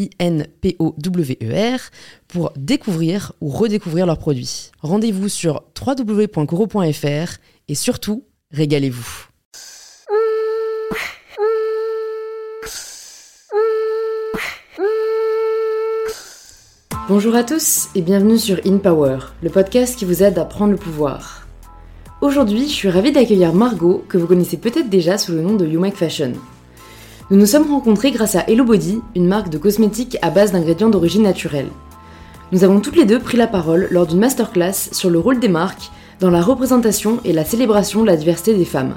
I-N-P-O-W-E-R, pour découvrir ou redécouvrir leurs produits. Rendez-vous sur www.coro.fr et surtout, régalez-vous. Bonjour à tous et bienvenue sur In Power, le podcast qui vous aide à prendre le pouvoir. Aujourd'hui, je suis ravie d'accueillir Margot, que vous connaissez peut-être déjà sous le nom de You Fashion. Nous nous sommes rencontrés grâce à Hello Body, une marque de cosmétiques à base d'ingrédients d'origine naturelle. Nous avons toutes les deux pris la parole lors d'une masterclass sur le rôle des marques dans la représentation et la célébration de la diversité des femmes.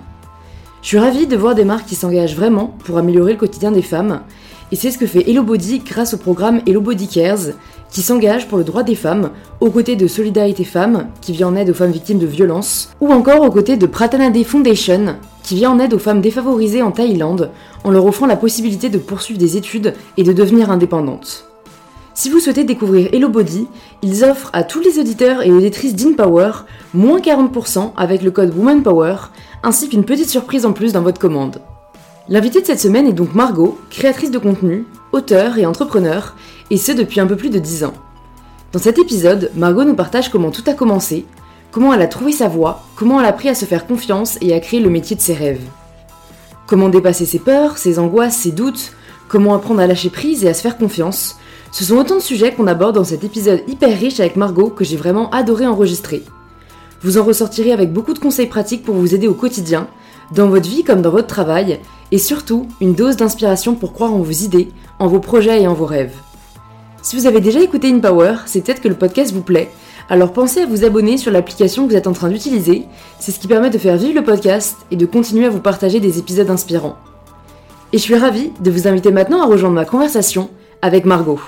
Je suis ravie de voir des marques qui s'engagent vraiment pour améliorer le quotidien des femmes, et c'est ce que fait Hello Body grâce au programme Hello Body Cares, qui s'engage pour le droit des femmes, aux côtés de Solidarité Femmes, qui vient en aide aux femmes victimes de violences, ou encore aux côtés de Pratanade Foundation, qui vient en aide aux femmes défavorisées en Thaïlande, en leur offrant la possibilité de poursuivre des études et de devenir indépendantes. Si vous souhaitez découvrir Hello Body, ils offrent à tous les auditeurs et auditrices d'InPower moins 40% avec le code WomanPower, ainsi qu'une petite surprise en plus dans votre commande. L'invitée de cette semaine est donc Margot, créatrice de contenu, auteur et entrepreneur, et ce depuis un peu plus de 10 ans. Dans cet épisode, Margot nous partage comment tout a commencé, comment elle a trouvé sa voie, comment elle a appris à se faire confiance et à créer le métier de ses rêves. Comment dépasser ses peurs, ses angoisses, ses doutes, comment apprendre à lâcher prise et à se faire confiance, ce sont autant de sujets qu'on aborde dans cet épisode hyper riche avec Margot que j'ai vraiment adoré enregistrer. Vous en ressortirez avec beaucoup de conseils pratiques pour vous aider au quotidien, dans votre vie comme dans votre travail, et surtout une dose d'inspiration pour croire en vos idées, en vos projets et en vos rêves. Si vous avez déjà écouté InPower, c'est peut-être que le podcast vous plaît, alors pensez à vous abonner sur l'application que vous êtes en train d'utiliser, c'est ce qui permet de faire vivre le podcast et de continuer à vous partager des épisodes inspirants. Et je suis ravie de vous inviter maintenant à rejoindre ma conversation avec Margot.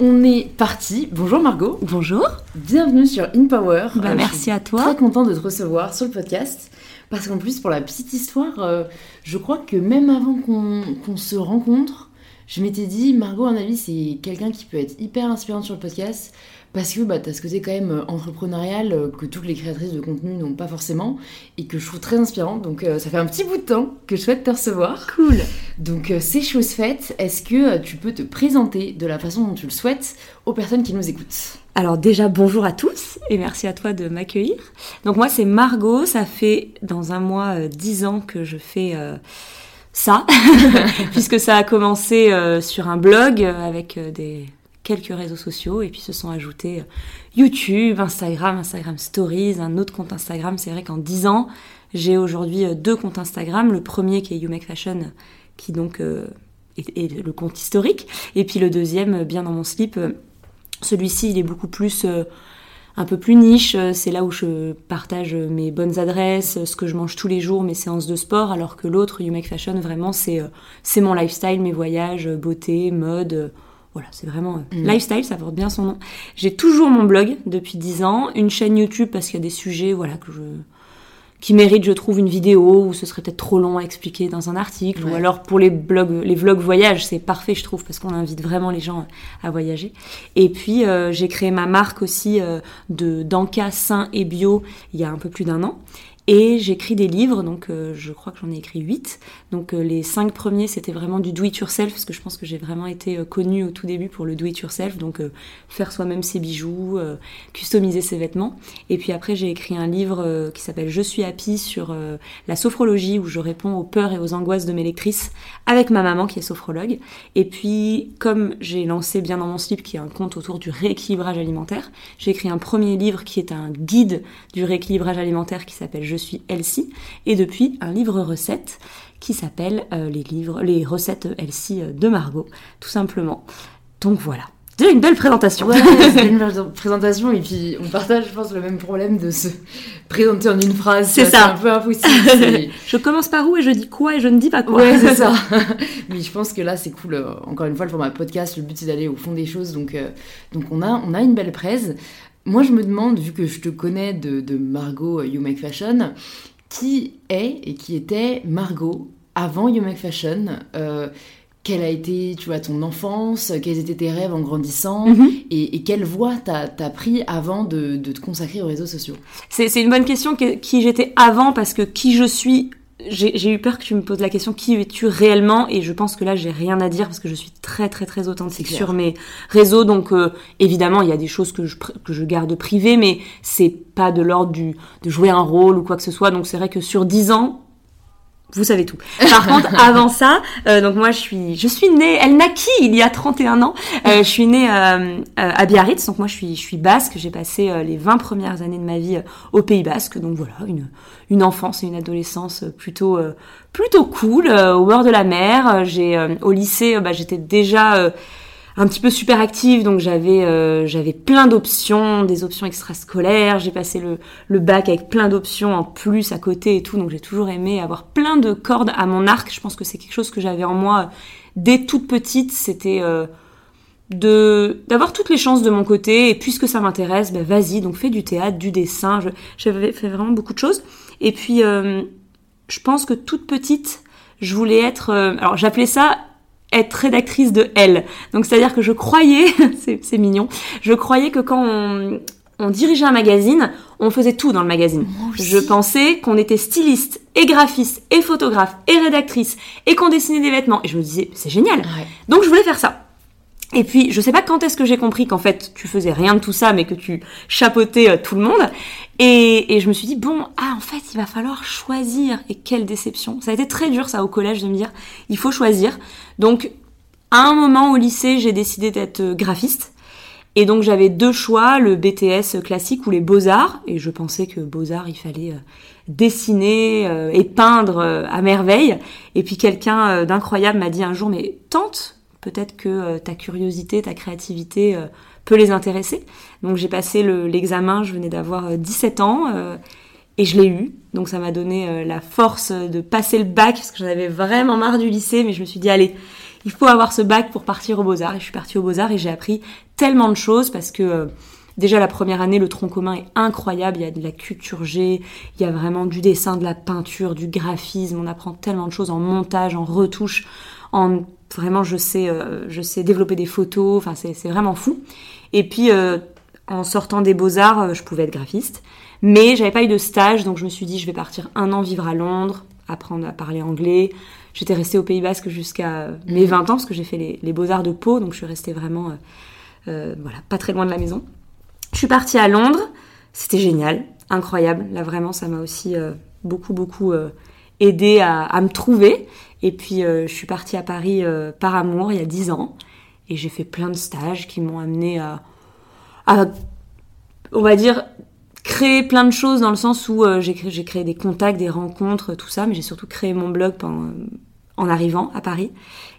On est parti. Bonjour Margot. Bonjour. Bienvenue sur InPower. Bah, merci à toi. Très content de te recevoir sur le podcast. Parce qu'en plus, pour la petite histoire, euh, je crois que même avant qu'on se rencontre, je m'étais dit, Margot, à mon avis, c'est quelqu'un qui peut être hyper inspirant sur le podcast parce que bah, tu as ce côté quand même euh, entrepreneurial euh, que toutes les créatrices de contenu n'ont pas forcément et que je trouve très inspirant. Donc euh, ça fait un petit bout de temps que je souhaite te recevoir. Cool. Donc c'est chose faite. Est-ce que tu peux te présenter de la façon dont tu le souhaites aux personnes qui nous écoutent? Alors déjà bonjour à tous et merci à toi de m'accueillir. Donc moi c'est Margot, ça fait dans un mois dix ans que je fais ça, puisque ça a commencé sur un blog avec des quelques réseaux sociaux et puis se sont ajoutés euh, YouTube, Instagram, Instagram Stories, un autre compte Instagram. C'est vrai qu'en 10 ans, j'ai aujourd'hui euh, deux comptes Instagram. Le premier qui est You Make Fashion, qui donc euh, est, le compte historique, et puis le deuxième, bien dans mon slip. Celui-ci, il est beaucoup plus un peu plus niche, c'est là où je partage mes bonnes adresses, ce que je mange tous les jours, mes séances de sport, alors que l'autre, You Make Fashion, vraiment, c'est c'est mon lifestyle, mes voyages, beauté, mode, voilà, c'est vraiment euh, mm. lifestyle, ça porte bien son nom. J'ai toujours mon blog depuis 10 ans, une chaîne YouTube parce qu'il y a des sujets voilà que je qui méritent, je trouve, une vidéo où ce serait peut-être trop long à expliquer dans un article, ou alors pour les blogs, les vlogs voyage, c'est parfait, je trouve, parce qu'on invite vraiment les gens à voyager. Et puis euh, j'ai créé ma marque aussi euh, de d'Anka sain et bio il y a un peu plus d'un an. Et j'écris des livres, donc euh, je crois que j'en ai écrit 8. Donc euh, les cinq premiers, c'était vraiment du do-it-yourself, parce que je pense que j'ai vraiment été euh, connue au tout début pour le do-it-yourself, donc faire soi-même ses bijoux, customiser ses vêtements. Et puis après, j'ai écrit un livre qui s'appelle Je suis happy sur la sophrologie, où je réponds aux peurs et aux angoisses de mes lectrices avec ma maman qui est sophrologue. Et puis, comme j'ai lancé Bien dans mon slip, qui est un compte autour du rééquilibrage alimentaire, j'ai écrit un premier livre qui est un guide du rééquilibrage alimentaire qui s'appelle Je suis Elsie, et depuis un livre recette qui s'appelle euh, les livres, les recettes Elsie de Margot, tout simplement. Donc voilà. Déjà une belle présentation. Ouais, une belle présentation et puis on partage, je pense, le même problème de se présenter en une phrase. C'est ça. C'est un peu impossible. je commence par où et je dis quoi et je ne dis pas quoi. Ouais, c'est ça. Mais je pense que là, c'est cool. Euh, encore une fois, le format podcast, le but c'est d'aller au fond des choses. Donc, euh, donc on a, on a une belle presse. Moi, je me demande, vu que je te connais de, Margot euh, You Make Fashion, qui est et qui était Margot avant You Make Fashion euh, quelle a été, tu vois, ton enfance, quels étaient tes rêves en grandissant, mhm. et, quelle voie t'as as pris avant de, de, te consacrer aux réseaux sociaux? C'est une bonne question, qui j'étais avant, parce que qui je suis j'ai eu peur que tu me poses la question qui es-tu réellement? Et je pense que là j'ai rien à dire parce que je suis très très très authentique sur mes réseaux. Donc euh, évidemment il y a des choses que je, que je garde privées mais c'est pas de l'ordre du de jouer un rôle ou quoi que ce soit. Donc c'est vrai que sur 10 ans vous savez tout. Par contre, avant ça, euh, donc moi je suis, je suis née, elle naquit il y a 31 ans. Euh, je suis née euh, à Biarritz, donc moi je suis, je suis basque. J'ai passé les 20 premières années de ma vie au Pays Basque, donc voilà une, une enfance et une adolescence plutôt, plutôt cool, au bord de la mer. J'ai au lycée, bah, j'étais déjà un petit peu super active, donc j'avais euh, j'avais plein d'options, des options extrascolaires. J'ai passé le, bac avec plein d'options en plus à côté et tout, donc j'ai toujours aimé avoir plein de cordes à mon arc. Je pense que c'est quelque chose que j'avais en moi dès toute petite. C'était euh, d'avoir toutes les chances de mon côté et puisque ça m'intéresse, ben vas-y. Donc fais du théâtre, du dessin. J'avais fait vraiment beaucoup de choses. Et puis euh, je pense que toute petite, je voulais être. alors j'appelais ça être rédactrice de Elle. Donc c'est-à-dire que je croyais, c'est mignon, je croyais que quand on, on, dirigeait un magazine, on faisait tout dans le magazine. Je pensais qu'on était styliste et graphiste et photographe et rédactrice et qu'on dessinait des vêtements. Et je me disais, c'est génial. Donc je voulais faire ça. Et puis, je sais pas quand est-ce que j'ai compris qu'en fait, tu faisais rien de tout ça, mais que tu chapeautais euh, tout le monde. Et, je me suis dit, bon, ah, en fait, il va falloir choisir. Et quelle déception. Ça a été très dur, ça, au collège, de me dire, il faut choisir. Donc, à un moment au lycée, j'ai décidé d'être euh, graphiste. Et donc, j'avais deux choix, le BTS classique ou les beaux-arts. Et je pensais que beaux-arts, il fallait euh, dessiner et peindre à merveille. Et puis, quelqu'un d'incroyable m'a dit un jour, mais tente peut-être que euh, ta curiosité, ta créativité euh, peut les intéresser. Donc j'ai passé l'examen, je venais d'avoir 17 euh, ans et je l'ai eu. Donc ça m'a donné la force de passer le bac parce que j'en avais vraiment marre du lycée, mais je me suis dit allez, il faut avoir ce bac pour partir aux Beaux-Arts. Et je suis partie aux Beaux-Arts et j'ai appris tellement de choses parce que déjà la première année, le tronc commun est incroyable. Il y a de la culture G, il y a vraiment du dessin, de la peinture, du graphisme. On apprend tellement de choses en montage, en retouche, en vraiment je sais, euh, je sais développer des photos, enfin c'est vraiment fou. Et puis euh, en sortant des beaux-arts, euh, je pouvais être graphiste, mais j'avais pas eu de stage, donc je me suis dit je vais partir un an vivre à Londres, apprendre à parler anglais. J'étais restée au Pays Basque jusqu'à mes 20 ans, parce que j'ai fait les, beaux-arts de Pau, donc je suis restée vraiment voilà, pas très loin de la maison. Je suis partie à Londres, c'était génial, incroyable. Là vraiment, ça m'a aussi beaucoup beaucoup aidé à, à, me trouver. Et puis, euh, je suis partie à Paris euh, par amour il y a dix ans. Et j'ai fait plein de stages qui m'ont amené à, on va dire, créer plein de choses dans le sens où euh, j'ai créé, créé, des contacts, des rencontres, tout ça. Mais j'ai surtout créé mon blog en arrivant à Paris.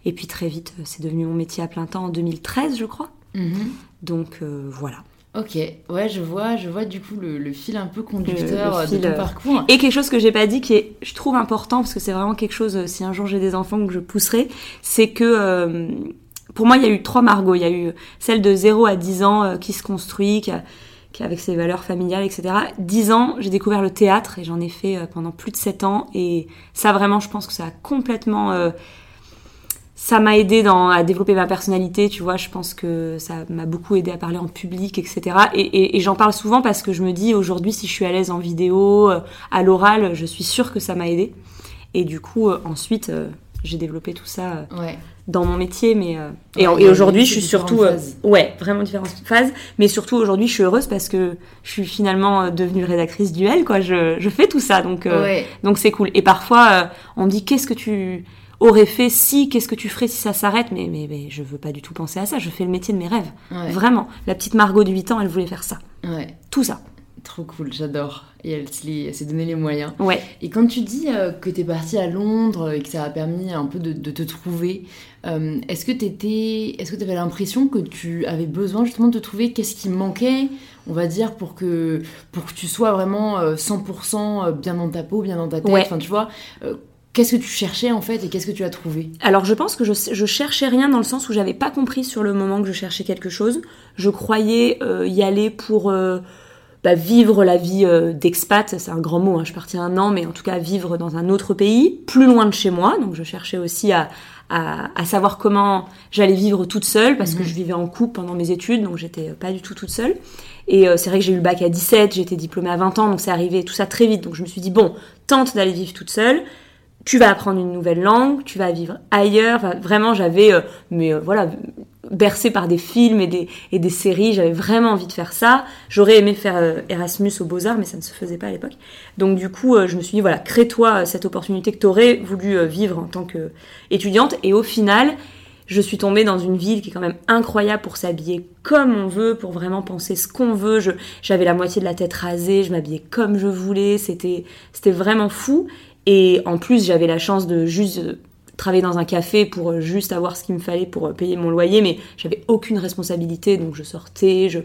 Et puis très vite, c'est devenu mon métier à plein temps en 2013, je crois. Mm-hmm. Donc voilà. Ok, ouais, je vois, je vois du coup le, fil un peu conducteur de ton euh, parcours. Et quelque chose que j'ai pas dit qui est, je trouve important parce que c'est vraiment quelque chose. Euh, si un jour j'ai des enfants que je pousserai, c'est que euh, pour moi il y a eu trois Margot. Il y a eu celle de 0 à 10 ans qui se construit, qui, avec ses valeurs familiales, etc. 10 ans, j'ai découvert le théâtre et j'en ai fait pendant plus de 7 ans. Et ça vraiment, je pense que ça a complètement ça m'a aidé à développer ma personnalité, tu vois. Je pense que ça m'a beaucoup aidé à parler en public, etc. Et, j'en parle souvent parce que je me dis aujourd'hui, si je suis à l'aise en vidéo, euh, à l'oral, je suis sûre que ça m'a aidé. Et du coup, euh, ensuite, euh, j'ai développé tout ça dans mon métier. Mais et, aujourd'hui, je suis surtout, ouais, vraiment différentes phases. Mais surtout aujourd'hui, je suis heureuse parce que je suis finalement devenue rédactrice duel, quoi. Je, je fais tout ça, donc donc c'est cool. Et parfois, on me dit qu'est-ce que tu aurait fait si, qu'est-ce que tu ferais si ça s'arrête? Mais, mais, mais, je veux pas du tout penser à ça, je fais le métier de mes rêves. Vraiment. La petite Margot de 8 ans, elle voulait faire ça. Ouais. Tout ça. Trop cool, j'adore. Et elle, s'est donné les moyens. Ouais. Et quand tu dis euh, que tu es partie à Londres et que ça a permis un peu de, te trouver, euh, est-ce que tu est-ce que tu avais l'impression que tu avais besoin justement de te trouver? Qu'est-ce qui manquait, on va dire, pour que, pour que tu sois vraiment 100% euh, bien dans ta peau, bien dans ta tête? Enfin, tu vois, Qu'est-ce que tu cherchais en fait et qu'est-ce que tu as trouvé? Alors je pense que je, je cherchais rien dans le sens où j'avais pas compris sur le moment que je cherchais quelque chose. Je croyais y aller pour bah, vivre la vie euh, d'expat, c'est un grand mot, hein. je suis partie un an, mais en tout cas vivre dans un autre pays, plus loin de chez moi. Donc je cherchais aussi à, à, savoir comment j'allais vivre toute seule parce que mhm. je vivais en couple pendant mes études, donc j'étais pas du tout toute seule. Et c'est vrai que j'ai eu le bac à 17, j'ai été diplômée à 20 ans, donc c'est arrivé tout ça très vite. Donc je me suis dit, bon, tente d'aller vivre toute seule tu vas apprendre une nouvelle langue, tu vas vivre ailleurs. vraiment, j'avais, euh, mais euh, voilà, bercé par des films et des, et des séries, j'avais vraiment envie de faire ça. J'aurais aimé faire euh, Erasmus aux Beaux-Arts, mais ça ne se faisait pas à l'époque. Donc du coup, je me suis dit, voilà, crée-toi cette opportunité que tu aurais voulu vivre en tant qu'étudiante. Et au final, je suis tombée dans une ville qui est quand même incroyable pour s'habiller comme on veut, pour vraiment penser ce qu'on veut. J'avais la moitié de la tête rasée, je m'habillais comme je voulais, c'était vraiment fou. Et en plus, j'avais la chance de juste euh, travailler dans un café pour euh, juste avoir ce qu'il me fallait pour euh, payer mon loyer, mais j'avais aucune responsabilité, donc je sortais, je,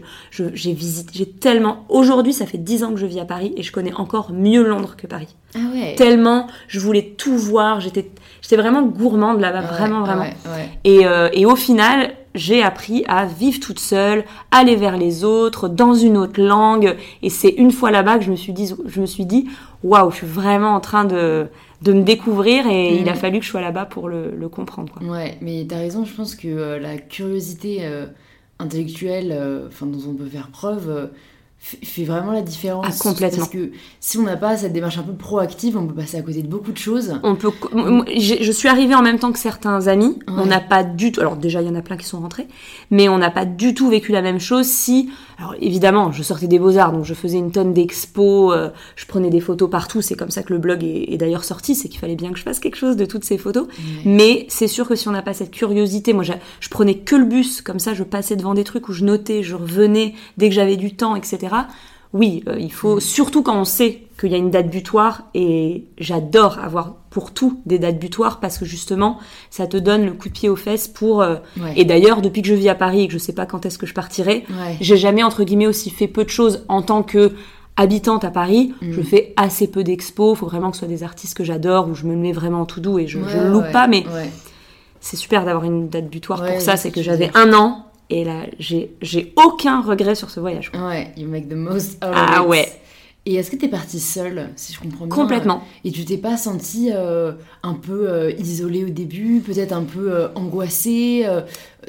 j'ai visité, j'ai tellement... Aujourd'hui, ça fait 10 ans que je vis à Paris et je connais encore mieux Londres que Paris. Ah ouais. Tellement, je voulais tout voir, j'étais, j'étais vraiment gourmande là-bas, vraiment, vraiment. Et, et au final, j'ai appris à vivre toute seule, aller vers les autres, dans une autre langue. Et c'est une fois là-bas que je me suis dit, je me suis dit, waouh, je suis vraiment en train de, de me découvrir et il a mm. fallu que je sois là-bas pour le, le comprendre. Quoi. Ouais, mais t'as raison, je pense que euh, la curiosité euh, intellectuelle, euh, enfin, dont on peut faire preuve, fait vraiment la différence. Ah, complètement. Parce que si on n'a pas cette démarche un peu proactive, on peut passer à côté de beaucoup de choses. On peut. Je suis arrivée en même temps que certains amis. On n'a pas du tout. Alors déjà, il y en a plein qui sont rentrés, mais on n'a pas du tout vécu la même chose. Si, alors évidemment, je sortais des beaux arts, donc je faisais une tonne d'expos, euh, je prenais des photos partout. C'est comme ça que le blog est, d'ailleurs sorti. C'est qu'il fallait bien que je fasse quelque chose de toutes ces photos. Mais c'est sûr que si on n'a pas cette curiosité, moi, je, je prenais que le bus, comme ça, je passais devant des trucs où je notais, je revenais dès que j'avais du temps, etc oui, euh, il faut, mm. surtout quand on sait qu'il y a une date butoir, et j'adore avoir pour tout des dates butoirs parce que justement, ça te donne le coup de pied aux fesses pour. Euh, et d'ailleurs, depuis que je vis à Paris et que je sais pas quand est-ce que je partirai, j'ai jamais entre guillemets aussi fait peu de choses en tant que habitante à Paris. Mm. Je fais assez peu d'expos. Il faut vraiment que ce soit des artistes que j'adore où je me mets vraiment tout doux et je, ne loupe pas, mais. C'est super d'avoir une date butoir pour ça, c'est que j'avais un an et là, j'ai aucun regret sur ce voyage. Ouais, you make the most out of Ah ouais. Et est-ce que t'es partie seule, si je comprends bien Complètement. Et tu t'es pas sentie euh, un peu euh, isolée au début, peut-être un peu euh, angoissée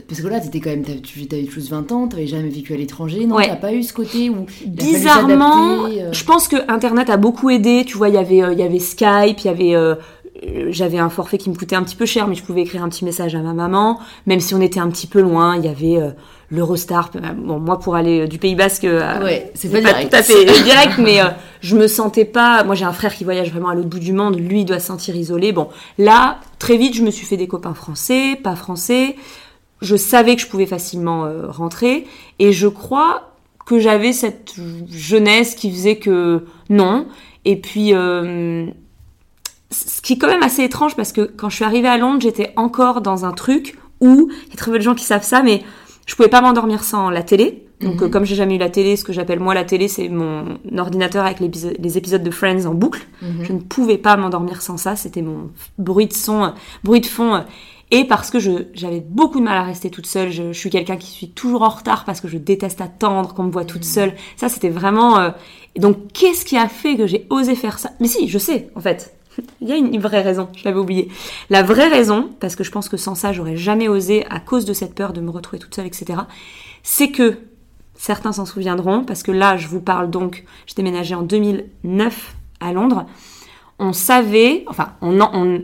Parce que là, t'étais quand même, tu avais juste 20 ans, t'avais jamais vécu à l'étranger, non T'as pas eu ce côté où bizarrement, je pense que Internet a beaucoup aidé. Tu vois, il y avait, il y avait Skype, il y avait j'avais un forfait qui me coûtait un petit peu cher, mais je pouvais écrire un petit message à ma maman. Même si on était un petit peu loin, il y avait euh, l'Eurostar. Euh, bon, moi, pour aller euh, du Pays Basque, ouais, c'est pas, direct. tout à fait direct, mais je me sentais pas. Moi, j'ai un frère qui voyage vraiment à l'autre bout du monde. Lui, il doit se sentir isolé. Bon, là, très vite, je me suis fait des copains français, pas français. Je savais que je pouvais facilement rentrer, et je crois que j'avais cette jeunesse qui faisait que non. Et puis ce qui est quand même assez étrange parce que quand je suis arrivée à Londres, j'étais encore dans un truc où, il y a très peu de gens qui savent ça, mais je pouvais pas m'endormir sans la télé. Donc, mhm. euh, comme j'ai jamais eu la télé, ce que j'appelle moi la télé, c'est mon ordinateur avec les épisodes de Friends en boucle. Mhm. Je ne pouvais pas m'endormir sans ça. C'était mon bruit de son, euh, bruit de fond. Euh, et parce que j'avais beaucoup de mal à rester toute seule. Je, suis quelqu'un qui suis toujours en retard parce que je déteste attendre qu'on me voit toute mhm. seule. Ça, c'était vraiment. donc, qu'est-ce qui a fait que j'ai osé faire ça? Mais si, je sais, en fait. Il y a une vraie raison, je l'avais oublié. La vraie raison, parce que je pense que sans ça, j'aurais jamais osé à cause de cette peur de me retrouver toute seule, etc. C'est que certains s'en souviendront, parce que là, je vous parle donc, j'ai déménagé en 2009 à Londres. On savait, enfin, on, on,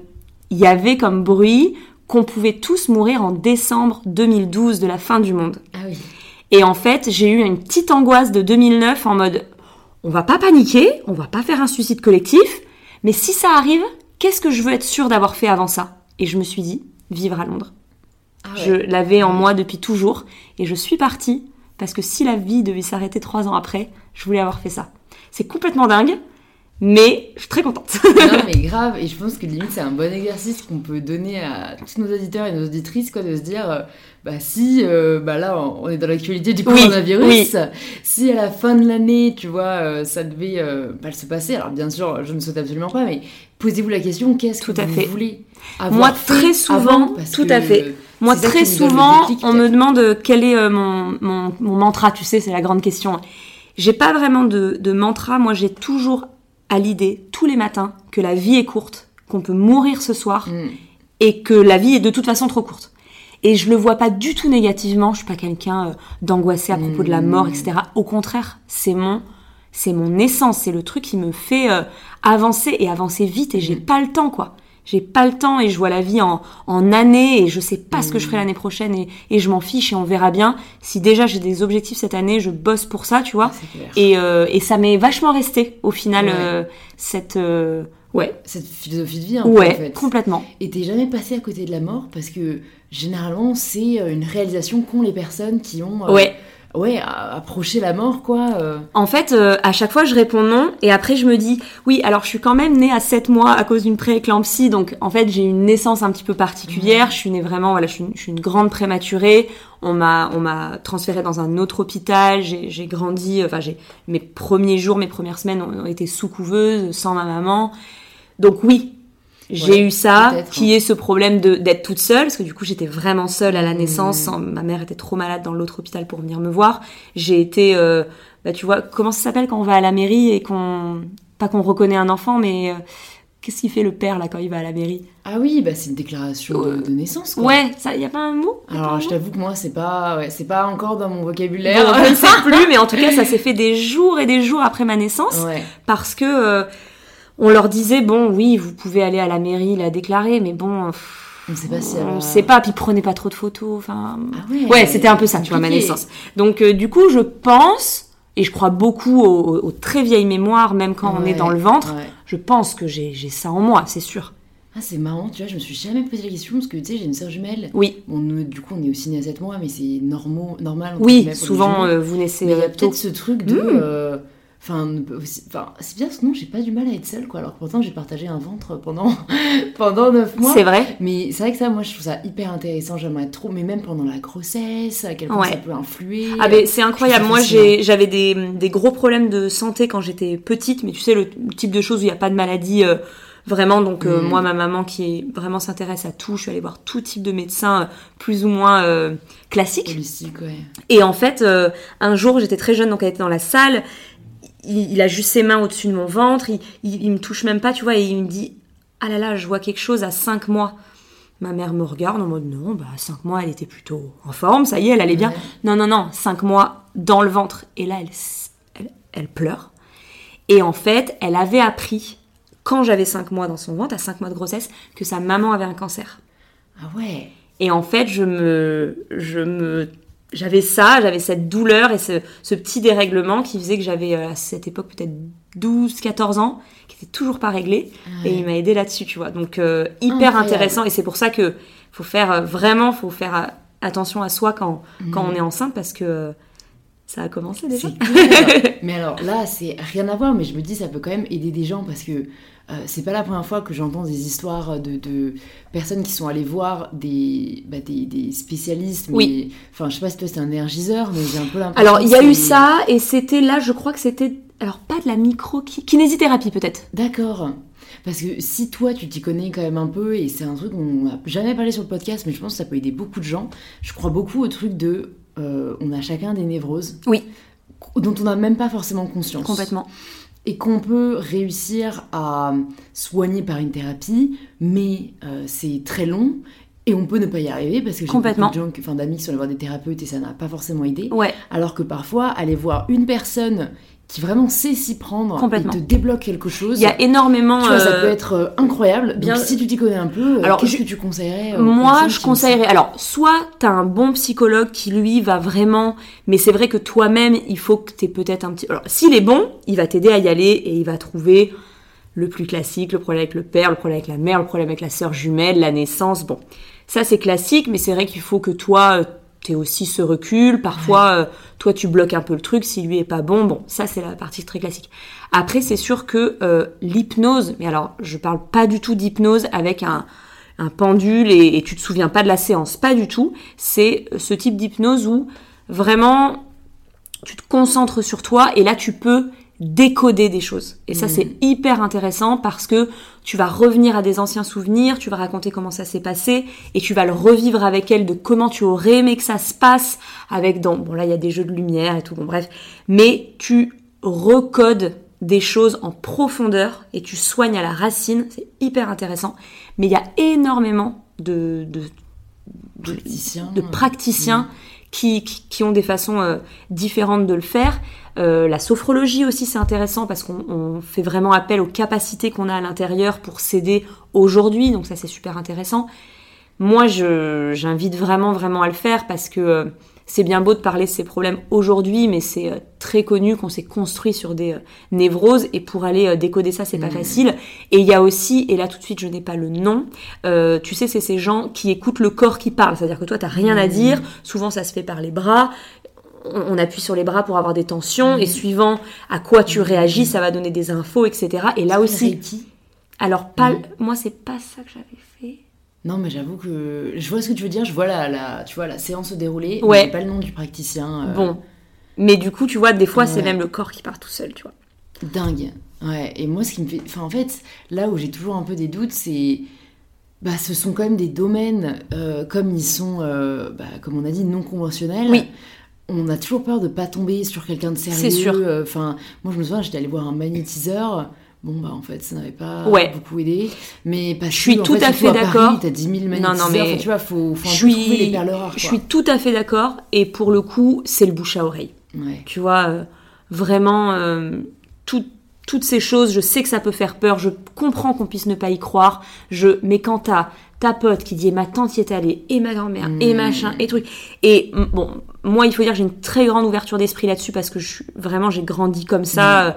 y avait comme bruit qu'on pouvait tous mourir en décembre 2012 de la fin du monde. Ah oui. Et en fait, j'ai eu une petite angoisse de 2009 en mode, on va pas paniquer, on va pas faire un suicide collectif, mais si ça arrive, qu'est-ce que je veux être sûre d'avoir fait avant ça? Et je me suis dit, vivre à Londres. Ah Je l'avais en moi depuis toujours, et je suis partie parce que si la vie devait s'arrêter trois ans après, je voulais avoir fait ça. C'est complètement dingue, mais je suis très contente. non mais grave, et je pense que limite c'est un bon exercice qu'on peut donner à tous nos auditeurs et nos auditrices, quoi, de se dire, euh, bah si, euh, bah là on est dans l'actualité du Oui, coronavirus, si à la fin de l'année, tu vois, euh, ça devait mal se passer, alors bien sûr je ne souhaite absolument pas, mais posez-vous la question, qu'est-ce que Tout à vous fait. voulez avoir Moi, très souvent, tout à fait. Moi, très souvent, déclic, on me demande quel est mon, mon, mon mantra, tu sais, c'est la grande question. J'ai pas vraiment de, de mantra, moi j'ai toujours à l'idée, tous les matins, que la vie est courte, qu'on peut mourir ce soir, Mm. et que la vie est de toute façon trop courte. Et je le vois pas du tout négativement, je suis pas quelqu'un euh, d'angoissé à propos de la mort, etc. Au contraire, c'est mon, c'est mon essence, c'est le truc qui me fait euh, avancer et avancer vite, et j'ai pas le temps, quoi. J'ai pas le temps et je vois la vie en, en années et je sais pas ce que je ferai l'année prochaine et, et je m'en fiche et on verra bien. Si déjà j'ai des objectifs cette année, je bosse pour ça, tu vois. Clair. Et, euh, et ça m'est vachement resté au final, Ouais. euh, cette... euh, ouais, Cette philosophie de vie, un peu, ouais, en fait. complètement. Et t'es jamais passé à côté de la mort parce que généralement c'est une réalisation qu'ont les personnes qui ont Ouais. Ouais a- approché la mort quoi. euh. En fait, euh, à chaque fois, je réponds non, et après, je me dis, oui, alors je suis quand même née à 7 mois à cause d'une prééclampsie, donc en fait, j'ai une naissance un petit peu particulière. Je suis née vraiment, voilà, je suis une, je suis une grande prématurée. On m'a, on m'a transférée dans un autre hôpital. J'ai j'ai grandi, enfin, j'ai mes premiers jours, mes premières semaines ont, ont été sous couveuse, sans ma maman. Donc oui. J'ai Ouais, eu ça, qui hein. est ce problème d'être toute seule, parce que du coup j'étais vraiment seule à la Mmh. naissance. sans- Ma mère était trop malade dans l'autre hôpital pour venir me voir. J'ai été, euh, bah, tu vois, comment ça s'appelle quand on va à la mairie et qu'on, pas qu'on reconnaît un enfant, mais euh, qu'est-ce qu'il fait le père là quand il va à la mairie? Ah oui bah c'est une déclaration de, de naissance quoi. Ouais, ça, y a pas un mot Y a pas un Alors je t'avoue que moi c'est pas ouais, c'est pas encore dans mon vocabulaire. je ne sais plus, mais en tout cas, ça s'est fait des jours et des jours après ma naissance, ouais. parce que euh, on leur disait bon, oui, vous pouvez aller à la mairie la déclarer, mais bon, On sait pas si elle on sait pas, puis prenez pas trop de photos, enfin. Ah ouais. Ouais, c'était un peu ça, tu vois, ma naissance. Donc, euh, du coup, je pense, et je crois beaucoup aux, aux très vieilles mémoires, même quand on est dans le ventre, ouais. je pense que j'ai j'ai ça en moi, c'est sûr. Ah c'est marrant tu vois je me suis jamais posé la question parce que tu sais j'ai une sœur jumelle. Oui, nous, du coup on est aussi né à 7 mois mais c'est normal. entre oui, souvent, euh, vous naissez Mais il y a euh, peut-être ce truc de. Mm. euh, Enfin, enfin, c'est bien, sinon j'ai pas du mal à être seule, quoi. Alors que pourtant j'ai partagé un ventre pendant pendant 9 mois. C'est vrai Mais c'est vrai que ça, moi je trouve ça hyper intéressant. J'aimerais trop, mais même pendant la grossesse, à quel point Ouais. ça peut influer. Ah ben c'est incroyable. Moi j'avais des, des gros problèmes de santé quand j'étais petite, mais tu sais le type de choses où il n'y a pas de maladie euh, vraiment. Donc euh, Mm. moi ma maman qui est, vraiment s'intéresse à tout, je suis allée voir tout type de médecins euh, plus ou moins classiques. Holistique, ouais. Et en fait un jour j'étais très jeune donc elle était dans la salle. Il, il a juste ses mains au-dessus de mon ventre, il, il, il me touche même pas, tu vois, et il me dit ah là là je vois quelque chose à 5 mois. Ma mère me regarde en mode non, bah à 5 mois elle était plutôt en forme, ça y est, elle allait bien. Ouais. Non, non, non, 5 mois dans le ventre. Et là, elle, elle pleure. Et en fait, elle avait appris, quand j'avais 5 mois dans son ventre, à 5 mois de grossesse, que sa maman avait un cancer. Ah ouais. Et en fait, je me, je me, j'avais ça, j'avais cette douleur et ce, ce petit dérèglement qui faisait que j'avais euh, à cette époque peut-être 12, 14 ans, qui était toujours pas réglé. Et il m'a aidé là-dessus, tu vois. Donc euh, hyper Incroyable. intéressant. Et c'est pour ça que faut faire euh, vraiment, faut faire attention à soi quand, quand on est enceinte parce que ça a commencé déjà. C'est mais alors là, c'est rien à voir, mais je me dis ça peut quand même aider des gens parce que euh, c'est pas la première fois que j'entends des histoires de, de personnes qui sont allées voir des, bah, des, des spécialistes. Mais, Oui. Enfin, je sais pas si toi c'était un énergiseur, mais j'ai un peu l'impression. Alors il y a eu c'est- ça et c'était là, je crois que c'était alors pas de la micro kinésithérapie peut-être. D'accord. Parce que si toi tu t'y connais quand même un peu, et c'est un truc qu'on n'a jamais parlé sur le podcast, mais je pense que ça peut aider beaucoup de gens, je crois beaucoup au truc de euh, on a chacun des névroses Oui. dont on n'a même pas forcément conscience. Complètement. et qu'on peut réussir à soigner par une thérapie, mais euh, c'est très long et on peut ne pas y arriver parce que j'ai beaucoup de gens, enfin, d'amis qui sont allés voir des thérapeutes et ça n'a pas forcément aidé. Ouais. Alors que parfois, aller voir une personne qui vraiment sait s'y prendre Complètement. et te débloque quelque chose, Il y a énormément. tu vois, ça euh, peut être euh, incroyable. bien- Donc si tu t'y connais un peu, euh, Alors, qu'est-ce que tu conseillerais Moi, je conseillerais. Alors, soit t'as un bon psychologue qui lui va vraiment, mais c'est vrai que toi-même, il faut que t'aies peut-être un petit. Alors, s'il est bon, il va t'aider à y aller et il va trouver le plus classique, le problème avec le père, le problème avec la mère, le problème avec la sœur jumelle, la naissance. Bon, ça c'est classique, mais c'est vrai qu'il faut que toi, euh, t'aies aussi ce recul. Parfois, euh, toi, tu bloques un peu le truc. Si lui est pas bon, bon, ça c'est la partie très classique. Après, c'est sûr que euh, l'hypnose, mais alors, je parle pas du tout d'hypnose avec un un pendule et, et tu te souviens pas de la séance, pas du tout. C'est ce type d'hypnose où vraiment tu te concentres sur toi et là tu peux décoder des choses. Et ça c'est hyper intéressant parce que tu vas revenir à des anciens souvenirs, tu vas raconter comment ça s'est passé et tu vas le revivre avec elle de comment tu aurais aimé que ça se passe avec dans bon là il y a des jeux de lumière et tout bon bref, mais tu recodes des choses en profondeur et tu soignes à la racine, c'est hyper intéressant. Mais il y a énormément de, de, de, Praticiens. de praticiens qui, ont des façons euh, différentes de le faire. Euh, la sophrologie aussi, c'est intéressant parce qu'on on fait vraiment appel aux capacités qu'on a à l'intérieur pour s'aider aujourd'hui. Donc ça, c'est super intéressant. Moi, j'invite vraiment, vraiment à le faire parce que euh, c'est bien beau de parler de ces problèmes aujourd'hui, mais c'est euh, très connu qu'on s'est construit sur des euh, névroses et pour aller euh, décoder ça, c'est pas facile. Et il y a aussi, et là tout de suite je n'ai pas le nom, euh, tu sais, c'est ces gens qui écoutent le corps qui parle, c'est-à-dire que toi t'as rien à dire, souvent ça se fait par les bras. On appuie sur les bras pour avoir des tensions et suivant à quoi tu réagis, ça va donner des infos, etc. Et là aussi, Reiki. alors pas, moi c'est pas ça que j'avais fait. Non, mais j'avoue que je vois ce que tu veux dire. Je vois la, la, tu vois, la séance se dérouler. mais Ouais. j'ai pas le nom du praticien. euh, Bon, mais du coup tu vois, des fois c'est même le corps qui part tout seul, tu vois. Dingue. Ouais. Et moi, ce qui me fait. Enfin, en fait, là où j'ai toujours un peu des doutes, c'est. Bah, ce sont quand même des domaines, euh, comme ils sont, euh, bah, comme on a dit, non conventionnels. Oui. On a toujours peur de pas tomber sur quelqu'un de sérieux. C'est sûr. Enfin, moi, je me souviens, j'étais allée voir un magnétiseur. Bon, bah, en fait, ça n'avait pas Ouais. beaucoup aidé. Mais parce Je suis que, tout fait, à fait d'accord. T'as 10 000 non, magnétiseurs. mais Enfin, tu vois, faut, faut je suis, trouver les perles rares. je quoi. suis tout à fait d'accord. Et pour le coup, c'est le bouche à oreille. Ouais. Tu vois, euh, vraiment, euh, tout- toutes ces choses, je sais que ça peut faire peur, je comprends qu'on puisse ne pas y croire, je, mais quand t'as ta pote qui dit et ma tante y est allée, et ma grand-mère, et Mm. machin, et truc, et bon, moi il faut dire que j'ai une très grande ouverture d'esprit là-dessus parce que je suis, vraiment j'ai grandi comme ça, euh, euh,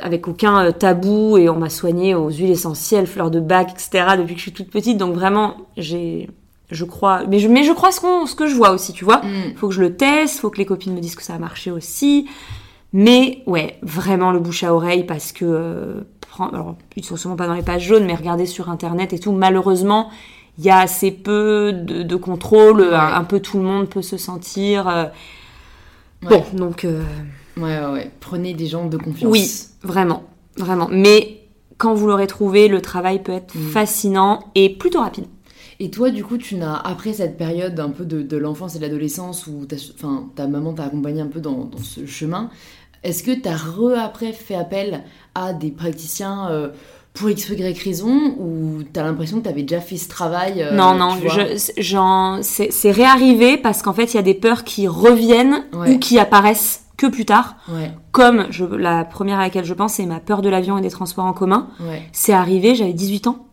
avec aucun euh, tabou, et on m'a soigné aux huiles essentielles, fleurs de bac, etc. depuis que je suis toute petite, donc vraiment j'ai, je crois, mais je, mais je crois ce, qu'on- ce que je vois aussi, tu vois Mm. faut que je le teste, faut que les copines me disent que ça a marché aussi. Mais ouais, vraiment le bouche à oreille parce que euh, alors ils sont sûrement pas dans les pages jaunes, mais regardez sur internet et tout. Malheureusement, il y a assez peu de, de contrôle. Ouais. Un, un peu tout le monde peut se sentir. euh, Ouais. Bon, donc euh, Ouais, ouais, ouais. Prenez des gens de confiance. oui, vraiment, vraiment. Mais quand vous l'aurez trouvé, le travail peut être Mm. fascinant et plutôt rapide. Et toi, du coup, tu n'as, après cette période un peu de, de l'enfance et de l'adolescence où ta, enfin, ta maman t'a accompagné un peu dans, dans ce chemin, est-ce que tu as re après fait appel à des praticiens euh, pour X, Y raison ou tu as l'impression que tu avais déjà fait ce travail euh, non, non, c'est, c'est réarrivé parce qu'en fait, il y a des peurs qui reviennent Ouais. ou qui apparaissent que plus tard. Ouais, Comme je, la première à laquelle je pense, c'est ma peur de l'avion et des transports en commun. ouais. C'est arrivé, j'avais 18 ans.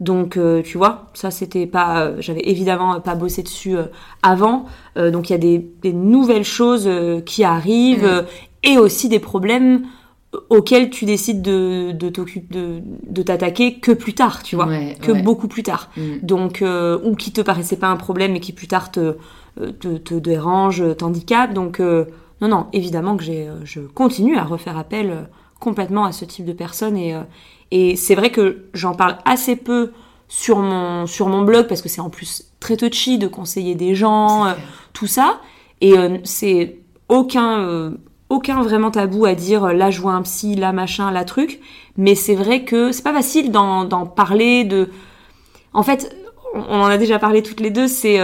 Donc, euh, tu vois, ça c'était pas. euh, j'avais évidemment pas bossé dessus euh, avant. Donc, il y a des, des nouvelles choses qui arrivent et aussi des problèmes auxquels tu décides de, de, t'occuper- de, de t'attaquer que plus tard, tu vois. Ouais, que ouais. beaucoup plus tard. Mm. Donc, ou qui te paraissait pas un problème et qui plus tard te, te, te dérange, t'handicape. Donc, non, non, évidemment que j'ai, euh, je continue à refaire appel euh, complètement à ce type de personnes. Et, euh, et c'est vrai que j'en parle assez peu sur mon, sur mon blog parce que c'est en plus très touchy de conseiller des gens, euh, tout ça. Et euh, c'est aucun, euh, aucun vraiment tabou à dire là je vois un psy, là machin, là truc. Mais c'est vrai que c'est pas facile d'en, d'en parler, de. En fait, on on en a déjà parlé toutes les deux, c'est.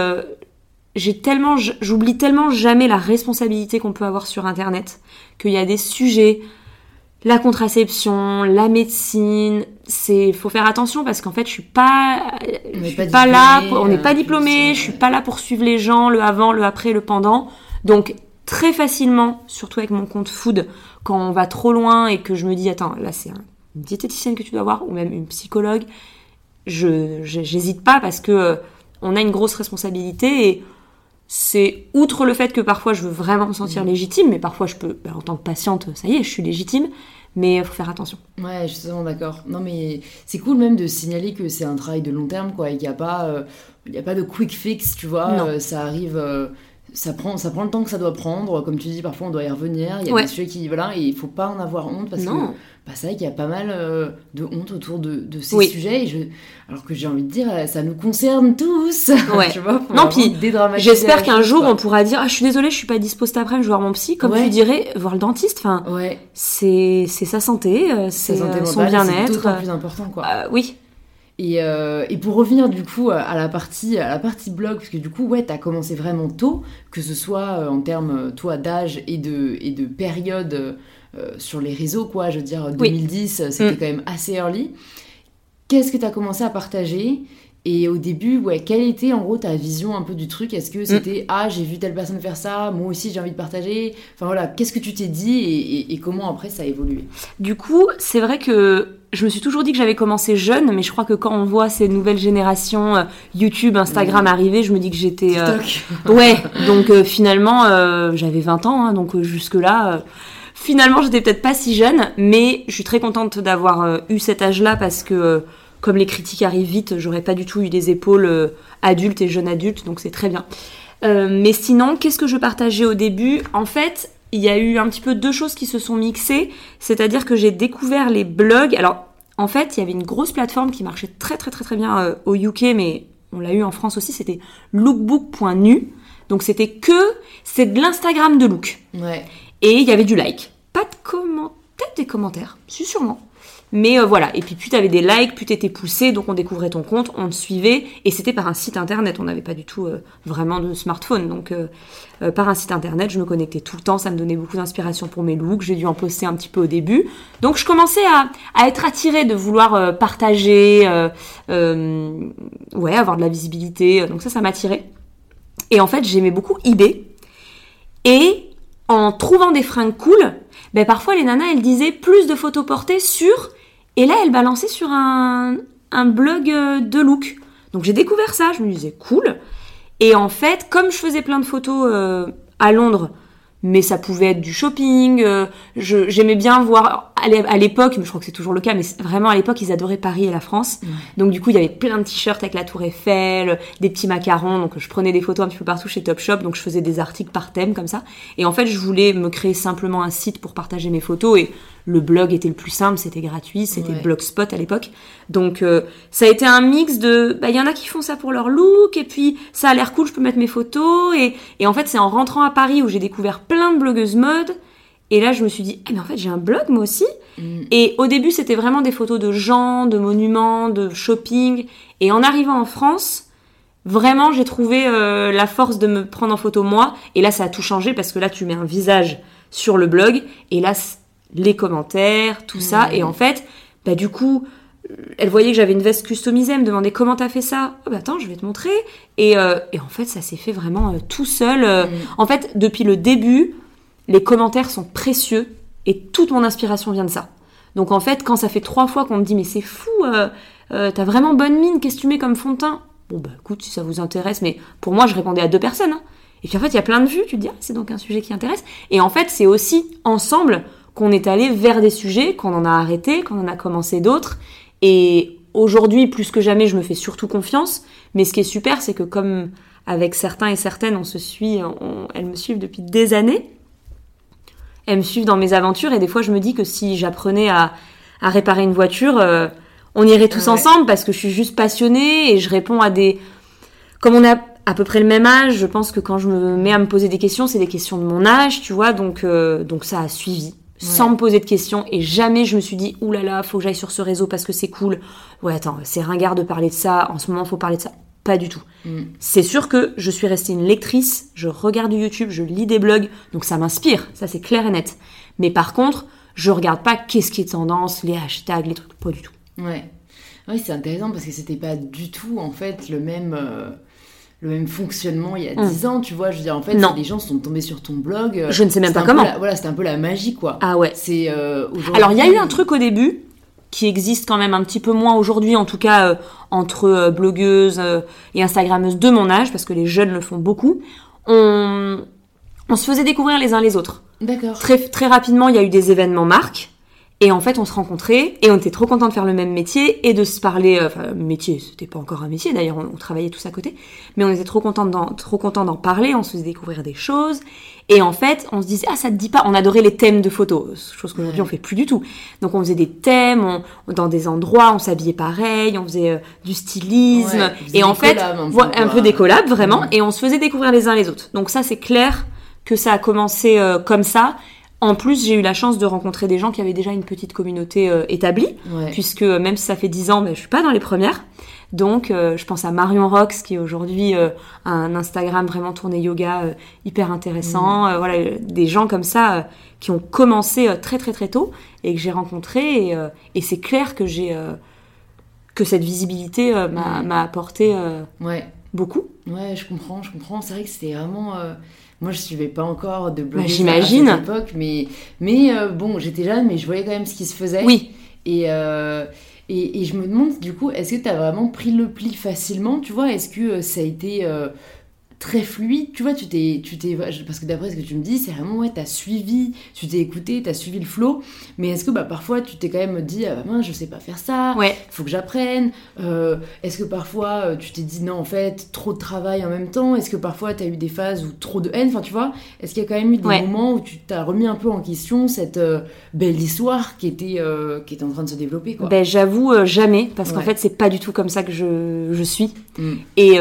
J'ai tellement, j'oublie tellement jamais la responsabilité qu'on peut avoir sur Internet, qu'il y a des sujets, la contraception, la médecine, c'est, faut faire attention parce qu'en fait, je suis pas, je suis pas, là, on n'est pas diplômé, je suis pas là pour suivre les gens, le avant, le après, le pendant. Donc, très facilement, surtout avec mon compte food, quand on va trop loin et que je me dis, attends, là, c'est une diététicienne que tu dois avoir ou même une psychologue, je, j'hésite pas parce que euh, on a une grosse responsabilité et c'est outre le fait que parfois je veux vraiment me sentir mm. légitime, mais parfois je peux, bah, en tant que patiente, ça y est, je suis légitime, mais il faut faire attention. Ouais, je suis totalement d'accord. Non, mais c'est cool même de signaler que c'est un travail de long terme, quoi, et qu'il n'y a pas, euh, il a pas de quick fix, tu vois. Euh, ça arrive. Euh, ça prend, ça prend le temps que ça doit prendre. Comme tu dis, parfois on doit y revenir. Il y a des sujets qui. Voilà, et il faut pas en avoir honte parce que bah, c'est vrai qu'il y a pas mal euh, de honte autour de, ces sujets. je... Alors que j'ai envie de dire, euh, ça nous concerne tous. Ouais. tu vois, non, puis j'espère qu'un jour on pourra dire Ah, je suis désolée, je suis pas dispo cet après-midi, je vais voir mon psy. Comme tu dirais, voir le dentiste. Enfin, ouais. c'est sa santé, euh, c'est son bien-être. C'est plus important, quoi. oui. Et, et, pour revenir du coup à la partie, à la partie blog, parce que du coup, ouais, t'as commencé vraiment tôt, que ce soit en termes, toi, d'âge et de, et de période euh, sur les réseaux, quoi. Je veux dire, 2010, euh, c'était mm. quand même assez early. Qu'est-ce que tu as commencé à partager? Et au début, ouais, quelle était en gros ta vision un peu du truc? Est-ce que mm. c'était ah j'ai vu telle personne faire ça, moi aussi j'ai envie de partager? Enfin voilà, qu'est-ce que tu t'es dit et, comment après ça a évolué? Du coup, c'est vrai que je me suis toujours dit que j'avais commencé jeune, mais je crois que quand on voit ces nouvelles générations euh, YouTube, Instagram arriver, je me dis que j'étais ouais. Donc finalement, j'avais 20 ans, hein, donc jusque là Finalement, j'étais peut-être pas si jeune, mais je suis très contente d'avoir euh, eu cet âge-là parce que, euh, comme les critiques arrivent vite, j'aurais pas du tout eu des épaules euh, adultes et jeunes adultes, donc c'est très bien. mais sinon, qu'est-ce que je partageais au début? En fait, il y a eu un petit peu deux choses qui se sont mixées, c'est-à-dire que j'ai découvert les blogs. Alors, en fait, il y avait une grosse plateforme qui marchait très très très très bien au UK, mais on l'a eu en France aussi, c'était lookbook.nu. Donc c'était que, c'est de l'Instagram de look. Ouais. Et il y avait du like. Pas de commentaires, peut-être des commentaires, si sûrement. Mais euh, voilà, et puis plus t'avais des likes, plus t'étais poussé, donc on découvrait ton compte, on te suivait, et c'était par un site internet, on n'avait pas du tout euh, vraiment de smartphone, donc euh, par un site internet, je me connectais tout le temps, ça me donnait beaucoup d'inspiration pour mes looks, j'ai dû en poster un petit peu au début, donc je commençais à, à être attirée de vouloir partager, ouais, avoir de la visibilité, donc ça, ça m'attirait. Et en fait, j'aimais beaucoup eBay, et en trouvant des fringues cool, ben parfois les nanas elles disaient plus de photos portées sur et là elles balançaient sur un, un blog euh, de look. Donc j'ai découvert ça, je me disais cool. Et en fait, comme je faisais plein de photos euh, à Londres mais ça pouvait être du shopping. Euh, J'aimais bien voir à l'époque, mais je crois que c'est toujours le cas, mais vraiment à l'époque ils adoraient Paris et la France. Donc du coup il y avait plein de t-shirts avec la Tour Eiffel, des petits macarons. Donc je prenais des photos un petit peu partout chez Topshop. Donc je faisais des articles par thème comme ça. Et en fait je voulais me créer simplement un site pour partager mes photos et le blog était le plus simple, c'était gratuit, c'était Blogspot à l'époque. Donc euh, ça a été un mix de, bah il y en a qui font ça pour leur look et puis ça a l'air cool, je peux mettre mes photos et, et en fait c'est en rentrant à Paris où j'ai découvert plein de blogueuses mode et là je me suis dit, eh mais en fait j'ai un blog moi aussi. Mm. Et au début c'était vraiment des photos de gens, de monuments, de shopping. Et en arrivant en France, vraiment j'ai trouvé euh, la force de me prendre en photo moi. Et là ça a tout changé parce que là tu mets un visage sur le blog et là les commentaires, tout ça. Mm. Et en fait, bah du coup, elle voyait que j'avais une veste customisée, elle me demandait comment t'as fait ça? Oh bah attends, je vais te montrer. Et, euh, et en fait, ça s'est fait vraiment euh, tout seul. Euh. Mm. En fait, depuis le début, les commentaires sont précieux et toute mon inspiration vient de ça. Donc en fait, quand ça fait trois fois qu'on me dit mais c'est fou, t'as vraiment bonne mine, qu'est-ce que tu mets comme fond de teint? Bon bah écoute, si ça vous intéresse, mais pour moi, je répondais à deux personnes. Hein. Et puis en fait, il y a plein de vues, tu te dis, ah, c'est donc un sujet qui intéresse. Et en fait, c'est aussi ensemble qu'on est allé vers des sujets, qu'on en a arrêté, qu'on en a commencé d'autres. Et aujourd'hui, plus que jamais, je me fais surtout confiance. Mais ce qui est super, c'est que comme avec certains et certaines, on se suit, elles me suivent depuis des années. Elles me suivent dans mes aventures et des fois, je me dis que si j'apprenais à, réparer une voiture, euh, on irait tous ensemble parce que je suis juste passionnée et je réponds à des... Comme on a à peu près le même âge, je pense que quand je me mets à me poser des questions, c'est des questions de mon âge, tu vois, donc, euh, donc ça a suivi sans me poser de questions et jamais je me suis dit oulala là là, faut que j'aille sur ce réseau parce que c'est cool ouais attends c'est ringard de parler de ça en ce moment faut parler de ça Pas du tout. Mm. C'est sûr que je suis restée une lectrice, je regarde du YouTube, je lis des blogs, donc ça m'inspire, ça c'est clair et net. Mais par contre, je regarde pas qu'est-ce qui est tendance, les hashtags, les trucs, pas du tout. Ouais. Oui, c'est intéressant parce que c'était pas du tout en fait le même. euh, le même fonctionnement il y a Mm. 10 ans, tu vois. Je veux dire, en fait, Non. les gens sont tombés sur ton blog. euh, Je ne sais même pas comment. la- voilà, c'était un peu la magie, quoi. Ah ouais. C'est euh, Alors il y a eu un truc au début qui existe quand même un petit peu moins aujourd'hui, en tout cas euh, entre euh, blogueuses et instagrammeuses de mon âge, parce que les jeunes le font beaucoup. On, on se faisait découvrir les uns les autres. D'accord. Très, très rapidement, il y a eu des événements marques. Et en fait, on se rencontrait et on était trop contents de faire le même métier et de se parler. euh, Enfin, métier, c'était pas encore un métier d'ailleurs, on, on travaillait tous à côté. Mais on était trop contents d'en, trop contents d'en parler, on se faisait découvrir des choses. Et en fait, on se disait, ah, ça te dit pas. On adorait les thèmes de photos, chose qu'aujourd'hui on fait plus du tout. Donc on faisait des thèmes, on- dans des endroits, on s'habillait pareil, on faisait euh, du stylisme. Ouais, et en fait, collabs un un peu des collabs vraiment. Ouais. Et on se faisait découvrir les uns les autres. Donc ça, c'est clair que ça a commencé euh, comme ça. En plus, j'ai eu la chance de rencontrer des gens qui avaient déjà une petite communauté euh, établie, Ouais. puisque euh, même si ça fait 10 ans, ben, je suis pas dans les premières. Donc, euh, je pense à Marion Rox, qui est aujourd'hui euh, un Instagram vraiment tourné yoga hyper intéressant. Mm. Voilà, des gens comme ça qui ont commencé très très très tôt et que j'ai rencontré. Et, et c'est clair que j'ai que cette visibilité m'a m'a apporté Ouais. beaucoup. Ouais, je comprends, je comprends. C'est vrai que c'était vraiment. Moi, je suivais pas encore de blog Bah, j'imagine. à cette époque, mais mais euh, bon, j'étais jeune, mais je voyais quand même ce qui se faisait. Oui, Et, euh, et, et je me demande du coup, est-ce que tu as vraiment pris le pli facilement Tu vois, est-ce que euh, ça a été très fluide Tu vois, tu t'es, tu t'es, parce que d'après ce que tu me dis, c'est vraiment ouais, t'as suivi, tu t'es écouté, t'as suivi le flow. Mais est-ce que bah parfois tu t'es quand même dit, ah, mince, je sais pas faire ça, ouais. faut que j'apprenne. Euh, est-ce que parfois euh, tu t'es dit non en fait trop de travail en même temps? Est-ce que parfois tu as eu des phases où trop de haine? Enfin tu vois, est-ce qu'il y a quand même eu des Ouais. moments où tu t'as remis un peu en question cette euh, belle histoire qui était euh, qui était en train de se développer quoi? Ben, j'avoue jamais, parce qu'en fait, c'est pas du tout comme ça que je, je suis. Mm. Et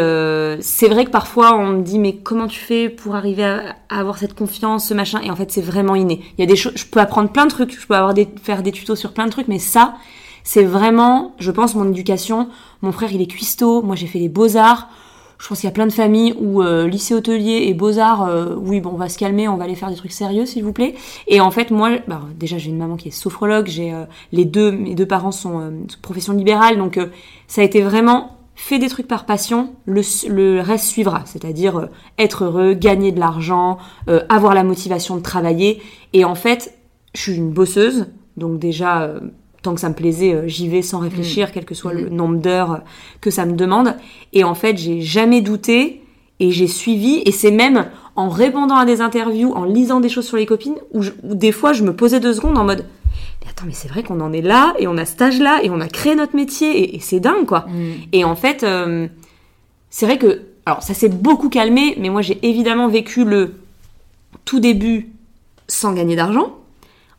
c'est vrai que parfois, on me dit, mais comment tu fais pour arriver à, avoir cette confiance, ce machin? Et en fait, c'est vraiment inné. Il y a des choses, je peux apprendre plein de trucs, je peux avoir des, faire des tutos sur plein de trucs, mais ça, c'est vraiment, je pense, mon éducation. Mon frère, il est cuistot, moi, j'ai fait les beaux-arts. Je pense qu'il y a plein de familles où euh, lycée hôtelier et beaux-arts, euh, oui, bon, on va se calmer, on va aller faire des trucs sérieux, s'il vous plaît. Et en fait, moi, bah, déjà, j'ai une maman qui est sophrologue, j'ai euh, les deux, mes deux parents sont profession libérale, donc ça a été vraiment fait des trucs par passion, le, le reste suivra, c'est-à-dire euh, être heureux, gagner de l'argent, euh, avoir la motivation de travailler. Et en fait, je suis une bosseuse, donc déjà, euh, tant que ça me plaisait, j'y vais sans réfléchir, quel que soit le nombre d'heures que ça me demande. Et en fait, j'ai jamais douté et j'ai suivi. Et c'est même en répondant à des interviews, en lisant des choses sur les copines, où, je- où des fois je me posais deux secondes en mode attends, mais c'est vrai qu'on en est là et on a cet âge-là et on a créé notre métier et, et c'est dingue quoi. Mm. Et en fait, euh, c'est vrai que alors ça s'est beaucoup calmé, mais moi j'ai évidemment vécu le tout début sans gagner d'argent.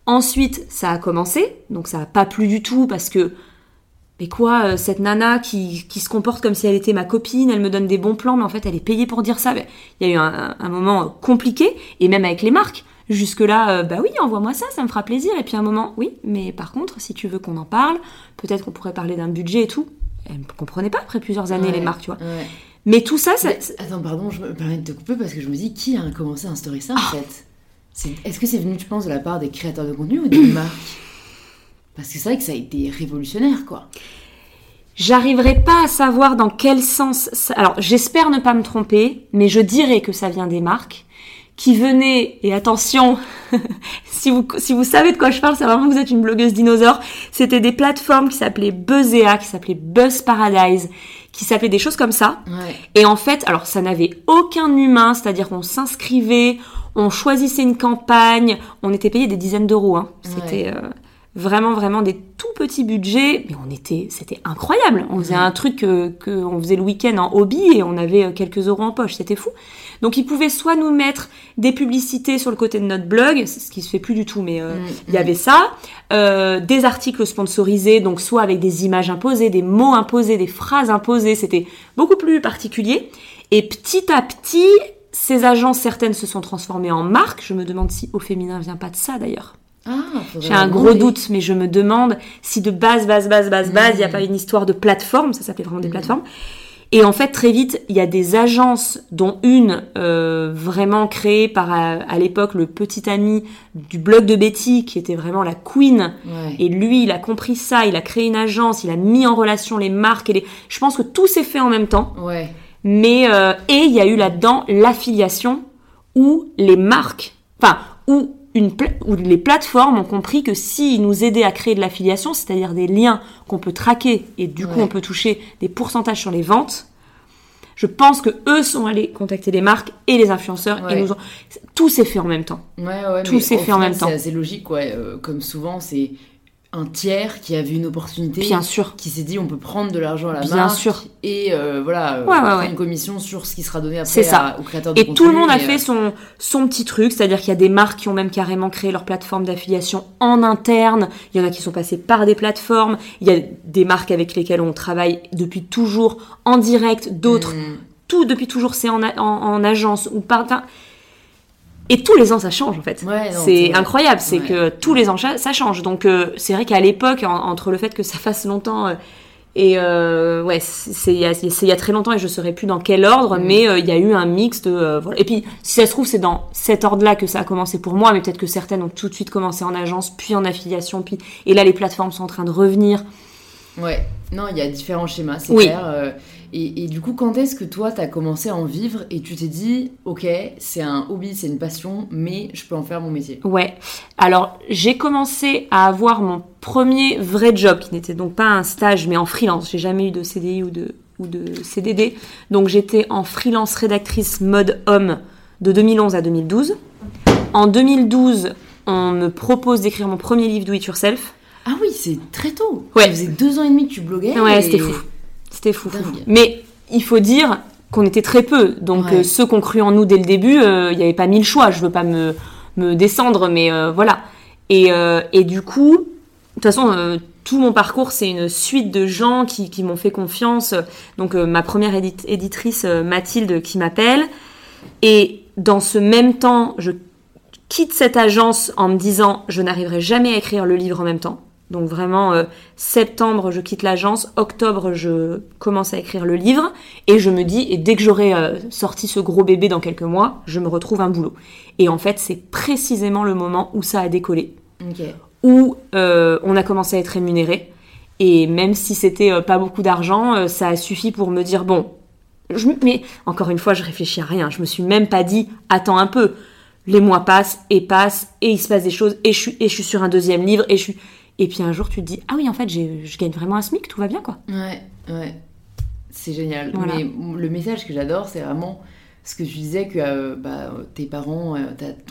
Ensuite, ça a commencé, donc ça a pas plu du tout parce que mais quoi, euh, cette nana qui, qui se comporte comme si elle était ma copine, elle me donne des bons plans, mais en fait elle est payée pour dire ça. Il y a eu un, un moment compliqué, et même avec les marques. Jusque-là, euh, bah oui, envoie-moi ça, ça me fera plaisir. Et puis un moment, oui, mais par contre, si tu veux qu'on en parle, peut-être qu'on pourrait parler d'un budget et tout. Elle ne comprenait pas après plusieurs années Ouais, les marques, tu vois. ouais. Mais tout ça, ça, Mais, attends, pardon, je me permets de te couper parce que je me dis qui a commencé à instaurer ça en Ah. fait? Est-ce que c'est venu, tu penses, de la part des créateurs de contenu ou des marques? Parce que c'est vrai que ça a été révolutionnaire quoi. J'arriverai pas à savoir dans quel sens. ça- Alors, j'espère ne pas me tromper, mais je dirais que ça vient des marques qui venaient. Et attention, si vous si vous savez de quoi je parle, c'est vraiment que vous êtes une blogueuse dinosaure. C'était des plateformes qui s'appelaient Buzzea, qui s'appelaient Buzz Paradise, qui s'appelaient des choses comme ça. Ouais. Et en fait, alors ça n'avait aucun humain, c'est-à-dire qu'on s'inscrivait, on choisissait une campagne, on était payé des dizaines d'euros. Hein. C'était euh, vraiment vraiment des tout petits budgets, mais on était, c'était incroyable. On faisait Ouais. un truc que, que on faisait le week-end en hobby et on avait euh, quelques euros en poche, c'était fou. Donc ils pouvaient soit nous mettre des publicités sur le côté de notre blog, ce qui se fait plus du tout, mais euh, Mm, il y avait ça, euh, des articles sponsorisés, donc soit avec des images imposées, des mots imposés, des phrases imposées, c'était beaucoup plus particulier. Et petit à petit, ces agences, certaines se sont transformées en marques. Je me demande si au féminin vient pas de ça d'ailleurs. Ah, J'ai un gros demander. doute, mais je me demande si de base, base, base, base, base, il n'y a Mm. pas une histoire de plateforme, ça s'appelait vraiment des Mm. plateformes. Et en fait, très vite, il y a des agences, dont une euh, vraiment créée par à, l'époque le petit ami du blog de Betty, qui était vraiment la queen. Et lui, il a compris ça, il a créé une agence, il a mis en relation les marques et les. Je pense que tout s'est fait en même temps. Ouais. Mais euh, et il y a eu là-dedans l'affiliation où les marques, enfin où une où les plateformes ont compris que s'ils nous aidaient à créer de l'affiliation, c'est-à-dire des liens qu'on peut traquer et du coup on peut toucher des pourcentages sur les ventes, je pense que eux sont allés contacter les marques et les influenceurs et nous ont... tout s'est fait en même temps. Ouais, ouais, tout s'est fait en même temps. C'est assez logique, ouais. Euh, comme souvent, c'est un tiers qui a vu une opportunité, bien sûr, qui s'est dit on peut prendre de l'argent à la bien marque, sûr, et euh, voilà, euh, prendre une commission sur ce qui sera donné après ça. au créateur de et tout le monde a fait euh, son son petit truc, c'est-à-dire qu'il y a des marques qui ont même carrément créé leur plateforme d'affiliation en interne. Il y en a qui sont passés par des plateformes. Il y a des marques avec lesquelles on travaille depuis toujours en direct, d'autres mm. tout depuis toujours c'est en, en, agence ou par et tous les ans, ça change en fait. c'est incroyable, c'est que tous les ans, ça change. Donc euh, c'est vrai qu'à l'époque, entre le fait que ça fasse longtemps euh, et euh, ouais, c'est il y, a très longtemps et je ne saurais plus dans quel ordre, mais il y a eu un mix de voilà. Et puis si ça se trouve, c'est dans cet ordre-là que ça a commencé pour moi, mais peut-être que certaines ont tout de suite commencé en agence, puis en affiliation, puis et là les plateformes sont en train de revenir. Ouais, non, il y a différents schémas, c'est clair. Et, du coup, quand est-ce que toi, tu as commencé à en vivre et tu t'es dit, ok, c'est un hobby, c'est une passion, mais je peux en faire mon métier? Ouais. Alors, j'ai commencé à avoir mon premier vrai job, qui n'était donc pas un stage, mais en freelance. J'ai jamais eu de CDI ou de, ou de CDD. Donc, j'étais en freelance rédactrice mode homme de 2011 à 2012. En 2012, on me propose d'écrire mon premier livre Do It Yourself. Ah oui, c'est très tôt. Ouais. Ça faisait deux ans et demi que tu bloguais. Ouais, c'était fou. C'était fou, Mais il faut dire qu'on était très peu. Donc euh, ceux qui ont cru en nous dès le début, euh, il n'y avait pas mille choix. Je veux pas me, me descendre, mais euh, voilà. Et, et, du coup, de toute façon, tout mon parcours, c'est une suite de gens qui, qui m'ont fait confiance. Donc ma première éditrice, Mathilde, qui m'appelle. Et dans ce même temps, je quitte cette agence en me disant, je n'arriverai jamais à écrire le livre en même temps. Donc vraiment, euh, septembre, je quitte l'agence, octobre, je commence à écrire le livre, et je me dis, et dès que j'aurai euh, sorti ce gros bébé dans quelques mois, je me retrouve un boulot. Et en fait, c'est précisément le moment où ça a décollé, où euh, on a commencé à être rémunéré, et même si c'était pas beaucoup d'argent, ça a suffi pour me dire, bon, je, mais encore une fois, je réfléchis à rien, je me suis même pas dit, attends un peu, les mois passent et passent, et il se passe des choses, et je suis, et je suis sur un deuxième livre, et je suis et puis un jour, tu te dis, ah oui, en fait, je gagne vraiment un SMIC, tout va bien, quoi. Ouais, ouais. C'est génial. Mais le message que j'adore, c'est vraiment ce que tu disais que euh, bah, tes parents euh,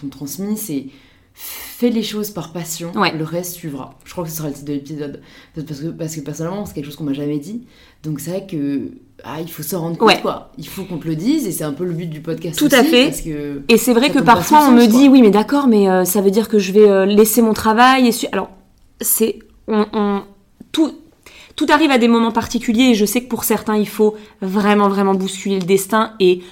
t'ont transmis, c'est fais les choses par passion, le reste suivra. Je crois que ce sera le titre de l'épisode. Parce que, parce que personnellement, c'est quelque chose qu'on m'a jamais dit. Donc c'est vrai que ah, il faut s'en rendre compte, quoi. Il faut qu'on te le dise, et c'est un peu le but du podcast. Tout à fait. et c'est vrai que parfois on me dit, oui, mais d'accord, mais euh, ça veut dire que je vais laisser mon travail. Et Alors, c'est on, tout tout arrive à des moments particuliers et je sais que pour certains il faut vraiment vraiment bousculer le destin et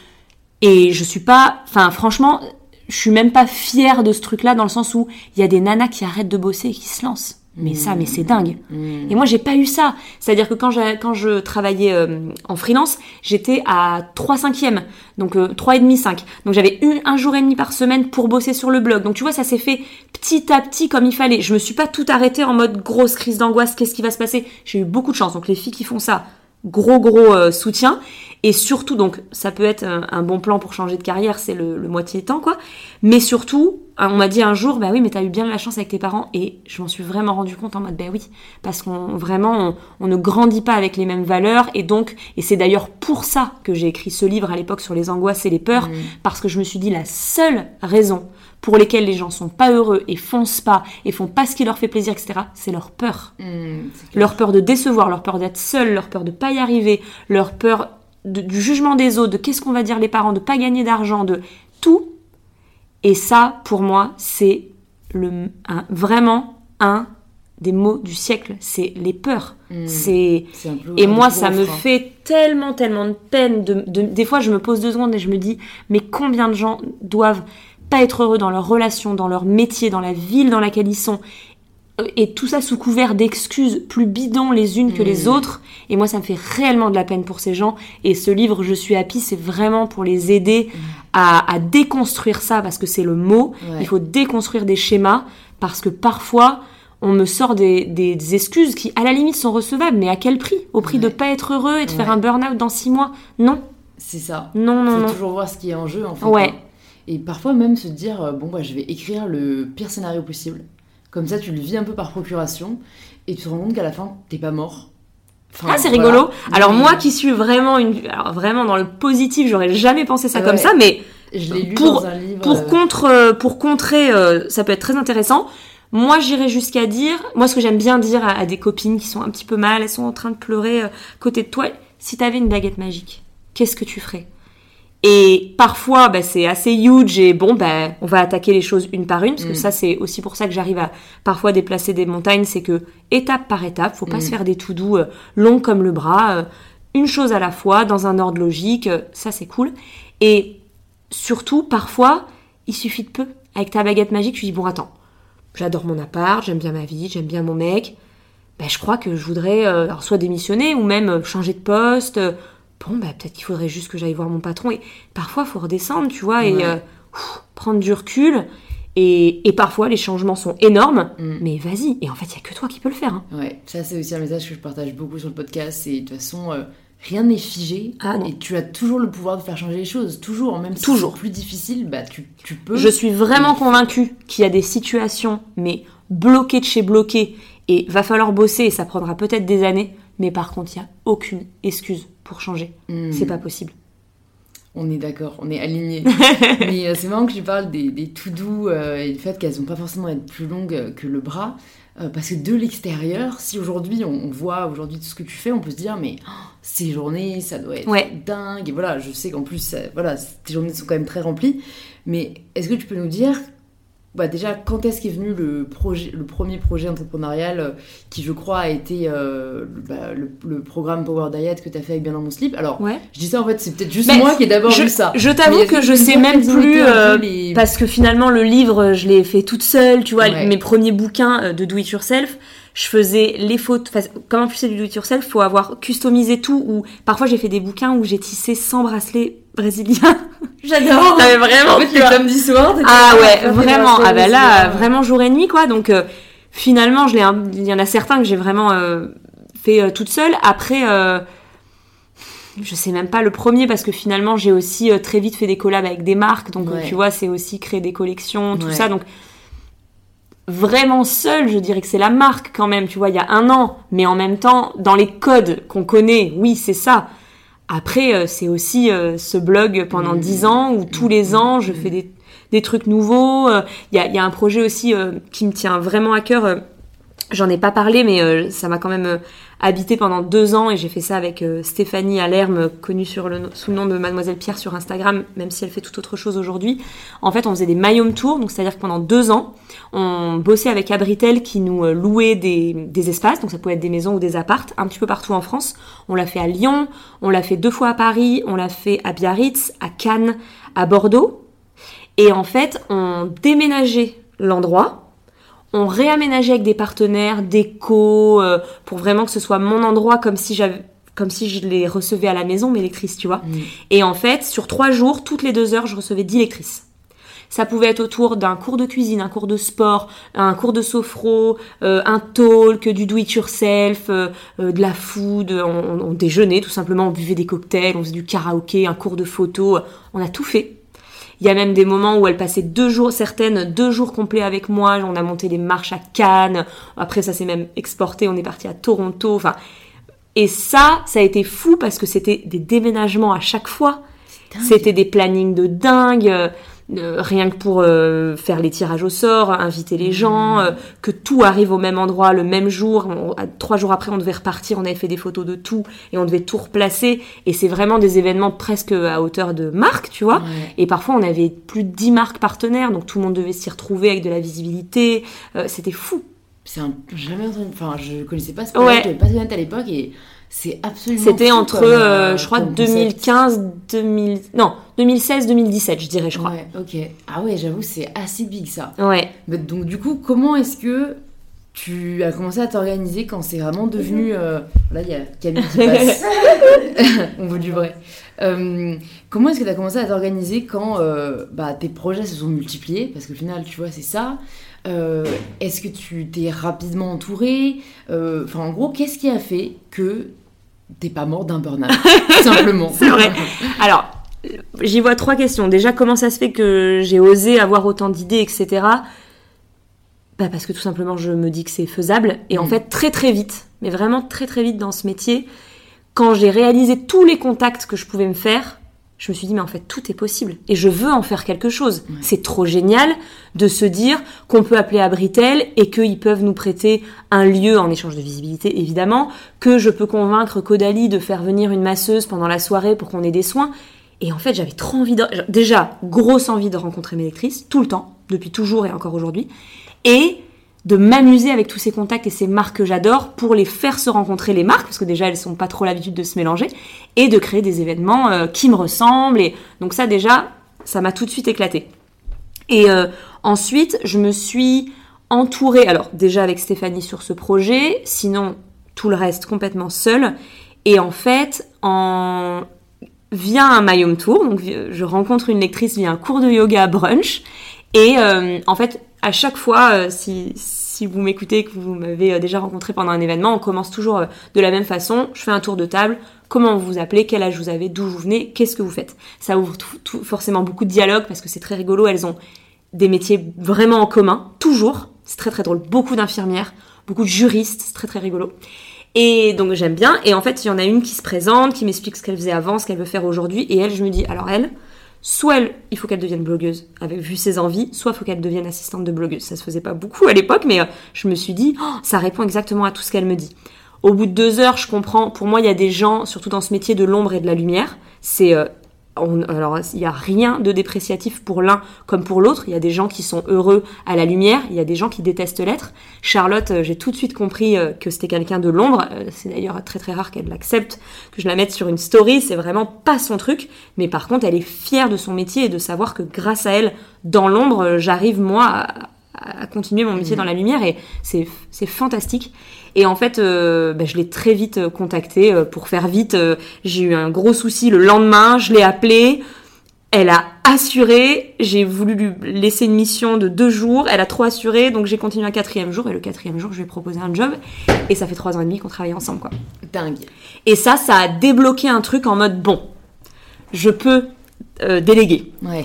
et je suis pas enfin franchement je suis même pas fière de ce truc là dans le sens où il y a des nanas qui arrêtent de bosser et qui se lancent mais ça, mais c'est dingue. Mm. Et moi, j'ai pas eu ça. C'est-à-dire que quand, quand je travaillais euh, en freelance, j'étais à 3 cinquièmes. Donc euh, 3,5, 5. Donc j'avais eu un jour et demi par semaine pour bosser sur le blog. Donc tu vois, ça s'est fait petit à petit comme il fallait. Je me suis pas tout arrêté en mode grosse crise d'angoisse, qu'est-ce qui va se passer? J'ai eu beaucoup de chance. Donc les filles qui font ça, gros gros euh, soutien. Et surtout, donc ça peut être un, bon plan pour changer de carrière, c'est le, le moitié temps, quoi. Mais surtout, on m'a dit un jour, bah oui, mais t'as eu bien de la chance avec tes parents, et je m'en suis vraiment rendu compte en mode, bah oui, parce qu'on vraiment, on, ne grandit pas avec les mêmes valeurs, et donc, et c'est d'ailleurs pour ça que j'ai écrit ce livre à l'époque sur les angoisses et les peurs, mmh. parce que je me suis dit la seule raison pour lesquelles les gens sont pas heureux et foncent pas et font pas ce qui leur fait plaisir, etc., c'est leur peur. Mmh, leur peur de décevoir, leur peur d'être seul, leur peur de pas y arriver, leur peur du jugement des autres, de qu'est-ce qu'on va dire les parents, de pas gagner d'argent, de tout et ça, pour moi, c'est le, vraiment un des mots du siècle. C'est les peurs. Hmm. c'est et moi, ça me fait tellement, tellement de peine. De, des fois, je me pose deux secondes et je me dis, mais combien de gens doivent pas être heureux dans leur relation, dans leur métier, dans la ville dans laquelle ils sont, et tout ça sous couvert d'excuses plus bidons les unes que les Mm. autres. Et moi, ça me fait réellement de la peine pour ces gens. Et ce livre, Je suis happy, c'est vraiment pour les aider à, à déconstruire ça, parce que c'est le mot. Ouais. Il faut déconstruire des schémas, parce que parfois, on me sort des, des- des excuses qui, à la limite, sont recevables, mais à quel prix? Au prix de Ouais. pas être heureux et de faire un burn-out dans six mois? Non, C'est ça. non, non, faut non. toujours voir ce qui est en jeu en fait. Ouais. hein. Et parfois même se dire euh, bon bah je vais écrire le pire scénario possible. Comme ça tu le vis un peu par procuration et tu te rends compte qu'à la fin t'es pas mort. Enfin, Ah, c'est voilà. rigolo. Alors Mais moi qui suis vraiment une, alors vraiment dans le positif, j'aurais jamais pensé ça comme ça, mais je l'ai lu pour- dans un livre. pour euh, contre, euh, pour contrer, euh, ça peut être très intéressant. Moi, j'irais jusqu'à dire, moi, ce que j'aime bien dire à, à des copines qui sont un petit peu mal, elles sont en train de pleurer euh, côté de toi. Si t'avais une baguette magique, qu'est-ce que tu ferais? Et parfois, bah, c'est assez huge et bon, bah, on va attaquer les choses une par une, parce que Mm. ça, c'est aussi pour ça que j'arrive à parfois déplacer des montagnes, c'est que étape par étape, faut pas Mm. se faire des tout doux longs comme le bras, euh, une chose à la fois, dans un ordre logique, euh, ça c'est cool. Et surtout, parfois, il suffit de peu. Avec ta baguette magique, tu dis bon attends, j'adore mon appart, j'aime bien ma vie, j'aime bien mon mec. Ben, je crois que je voudrais euh, alors, soit démissionner ou même euh, changer de poste. Bon, ben, peut-être qu'il faudrait juste que j'aille voir mon patron. Et parfois, il faut redescendre, tu vois, et euh, prendre du recul. Et, et parfois, les changements sont énormes, Mm. mais vas-y. Et en fait, il n'y a que toi qui peux le faire. hein. Ouais, ça c'est aussi un message que je partage beaucoup sur le podcast. C'est de toute façon, euh, rien n'est figé. Ah, non. et tu as toujours le pouvoir de faire changer les choses. Toujours, même si Toujours. c'est plus difficile, bah tu, tu peux. Je suis vraiment convaincue qu'il y a des situations, mais bloquées de chez bloquées, et va falloir bosser, et ça prendra peut-être des années, mais par contre, il n'y a aucune excuse pour changer. Hmm. C'est pas possible. On est d'accord, on est alignés. Mais euh, c'est marrant que tu parles des, des tout doux euh, et du fait qu'elles vont pas forcément être plus longues que le bras. euh, parce que de l'extérieur, si aujourd'hui on, on voit aujourd'hui tout ce que tu fais, on peut se dire mais oh, ces journées, ça doit être Ouais. dingue. Et voilà, je sais qu'en plus, ça- voilà, tes journées sont quand même très remplies. Mais est-ce que tu peux nous dire, bah déjà, quand est-ce qu'est venu le projet, le premier projet entrepreneurial euh, qui, je crois, a été euh, le- bah, le, le programme Power Diet que tu as fait avec Bien dans mon slip. Alors, Ouais. je dis ça en fait, c'est peut-être juste Mais moi qui ai d'abord vu ça. Je t'avoue que je sais même plus, euh, les- parce que finalement, le livre, je l'ai fait toute seule, tu vois, Ouais. mes premiers bouquins de do it yourself, je faisais les photos, enfin, comme en plus c'est du do it yourself, faut avoir customisé tout, ou parfois j'ai fait des bouquins où j'ai tissé 100 bracelets brésiliens. J'adore mais vraiment, En fait, tu les soirs, t'étais Ah ouais, vraiment. Ah bah là, vraiment jour et nuit quoi. Donc euh, finalement, je l'ai, un- il y en a certains que j'ai vraiment euh, fait euh, toute seule. Après, euh, je sais même pas le premier parce que finalement, j'ai aussi euh, très vite fait des collabs avec des marques. Donc Ouais. tu vois, c'est aussi créer des collections, tout Ouais. ça. Donc vraiment seul, je dirais que c'est la marque quand même. Tu vois, il y a un an, mais en même temps, dans les codes qu'on connaît, oui, c'est ça. Après, euh, c'est aussi euh, ce blog pendant Mmh. 10 ans où tous les ans, je fais des, des trucs nouveaux. Euh, Il y, a, il y a un projet aussi euh, qui me tient vraiment à cœur. euh, J'en ai pas parlé, mais euh, ça m'a quand même euh, habité pendant deux ans et j'ai fait ça avec euh, Stéphanie Alerme, connue sous le nom de Mademoiselle Pierre sur Instagram, même si elle fait tout autre chose aujourd'hui. En fait, on faisait des Mayom Tours, donc c'est-à-dire que pendant deux ans, on bossait avec Abritel qui nous euh, louait des, des espaces, donc ça pouvait être des maisons ou des appartes, un petit peu partout en France. On l'a fait à Lyon, on l'a fait deux fois à Paris, on l'a fait à Biarritz, à Cannes, à Bordeaux. Et en fait, on déménageait l'endroit, on réaménageait avec des partenaires, des co, euh, pour vraiment que ce soit mon endroit comme si j'avais comme si je les recevais à la maison, mes lectrices, tu vois. Mm. Et en fait, sur trois jours, toutes les deux heures, je recevais dix lectrices. Ça pouvait être autour d'un cours de cuisine, un cours de sport, un cours de sophro, euh, un talk, du do it yourself, euh, euh, de la food, on, on- on déjeunait tout simplement, on buvait des cocktails, on faisait du karaoké, un cours de photo, on a tout fait. Il y a même des moments où elle passait deux jours, certaines deux jours complets avec moi. On a monté des marches à Cannes. Après, ça s'est même exporté. On est parti à Toronto. Enfin, et ça, ça a été fou parce que c'était des déménagements à chaque fois. C'était des plannings de dingue. Rien que pour euh, faire les tirages au sort, inviter les gens, euh, que tout arrive au même endroit le même jour. On- à- trois jours après, on devait repartir, on avait fait des photos de tout et on devait tout replacer. Et c'est vraiment des événements presque à hauteur de marque, tu vois. Ouais. Et parfois, on avait plus de 10 marques partenaires, donc tout le monde devait s'y retrouver avec de la visibilité. Euh, C'était fou. C'est un... jamais entendu. Enfin, je connaissais pas ce Ouais. j'avais pas à l'époque et c'est absolument. C'était entre, comme, euh, euh, je crois, comme concept. 2015, 2000... Non, 2016, 2017, je dirais, je crois. Ouais, ok. Ah ouais, j'avoue, c'est assez big ça. Ouais. Mais donc, du coup, comment est-ce que tu as commencé à t'organiser quand c'est vraiment devenu. Euh, là, il y a Camille qui passe. On veut du vrai. Euh, comment est-ce que tu as commencé à t'organiser quand euh, bah, tes projets se sont multipliés? Parce qu'au final, tu vois, c'est ça. Est-ce que tu t'es rapidement entouré Enfin, en gros, qu'est-ce qui a fait que t'es pas mort d'un burn-out Simplement. c'est vrai. Alors, j'y vois trois questions. Déjà, comment ça se fait que j'ai osé avoir autant d'idées, etc. Bah parce que tout simplement je me dis que c'est faisable et en mm. fait très très vite, mais vraiment très très vite dans ce métier, quand j'ai réalisé tous les contacts que je pouvais me faire, je me suis dit mais en fait tout est possible et je veux en faire quelque chose. C'est trop génial de se dire qu'on peut appeler à Britel et qu'ils peuvent nous prêter un lieu en échange de visibilité évidemment, que je peux convaincre Caudalie de faire venir une masseuse pendant la soirée pour qu'on ait des soins. Et en fait j'avais trop envie de... Déjà, grosse envie de rencontrer mes lectrices, tout le temps, depuis toujours et encore aujourd'hui et de m'amuser avec tous ces contacts et ces marques que j'adore pour les faire se rencontrer les marques parce que déjà elles sont pas trop l'habitude de se mélanger et de créer des événements euh, qui me ressemblent et donc ça déjà ça m'a tout de suite éclaté. Et euh, ensuite, je me suis entourée alors déjà avec Stéphanie sur ce projet, sinon tout le reste complètement seul et en fait en via un Mayom Tour, donc je rencontre une lectrice via un cours de yoga brunch et euh, en fait à chaque fois, euh, si, vous m'écoutez, que vous m'avez euh, déjà rencontré pendant un événement, on commence toujours de la même façon. Je fais un tour de table. Comment vous vous appelez? Quel âge vous avez? D'où vous venez? Qu'est-ce que vous faites? Ça ouvre forcément beaucoup de dialogues parce que c'est très rigolo. Elles ont des métiers vraiment en commun, toujours. C'est très très drôle. Beaucoup d'infirmières, beaucoup de juristes. C'est très très rigolo. Et donc j'aime bien. Et en fait, il y en a une qui se présente, qui m'explique ce qu'elle faisait avant, ce qu'elle veut faire aujourd'hui. Et elle, je me dis, alors elle, soit il faut qu'elle devienne blogueuse, avec vu ses envies, soit il faut qu'elle devienne assistante de blogueuse. Ça se faisait pas beaucoup à l'époque, mais euh, je me suis dit, oh, ça répond exactement à tout ce qu'elle me dit. Au bout de deux heures, je comprends. Pour moi, il y a des gens, surtout dans ce métier de l'ombre et de la lumière. C'est euh, alors, il n'y a rien de dépréciatif pour l'un comme pour l'autre. Il y a des gens qui sont heureux à la lumière, il y a des gens qui détestent l'être. Charlotte, euh, j'ai tout de suite compris euh, que c'était quelqu'un de l'ombre. Euh, c'est d'ailleurs très très rare qu'elle l'accepte, que je la mette sur une story. C'est vraiment pas son truc. Mais par contre, elle est fière de son métier et de savoir que grâce à elle, dans l'ombre, j'arrive moi à, à continuer mon métier mmh. dans la lumière et c'est fantastique. Et en fait, euh, bah, je l'ai très vite euh, contactée euh, pour faire vite. j'ai eu un gros souci le lendemain, je l'ai appelée. Elle a assuré, j'ai voulu lui laisser une mission de deux jours, elle a trop assuré, donc j'ai continué un quatrième jour, et le quatrième jour, je lui ai proposé un job, et ça fait trois ans et demi qu'on travaille ensemble, quoi. Dingue. Et ça, ça a débloqué un truc en mode, bon, je peux déléguer. Ouais.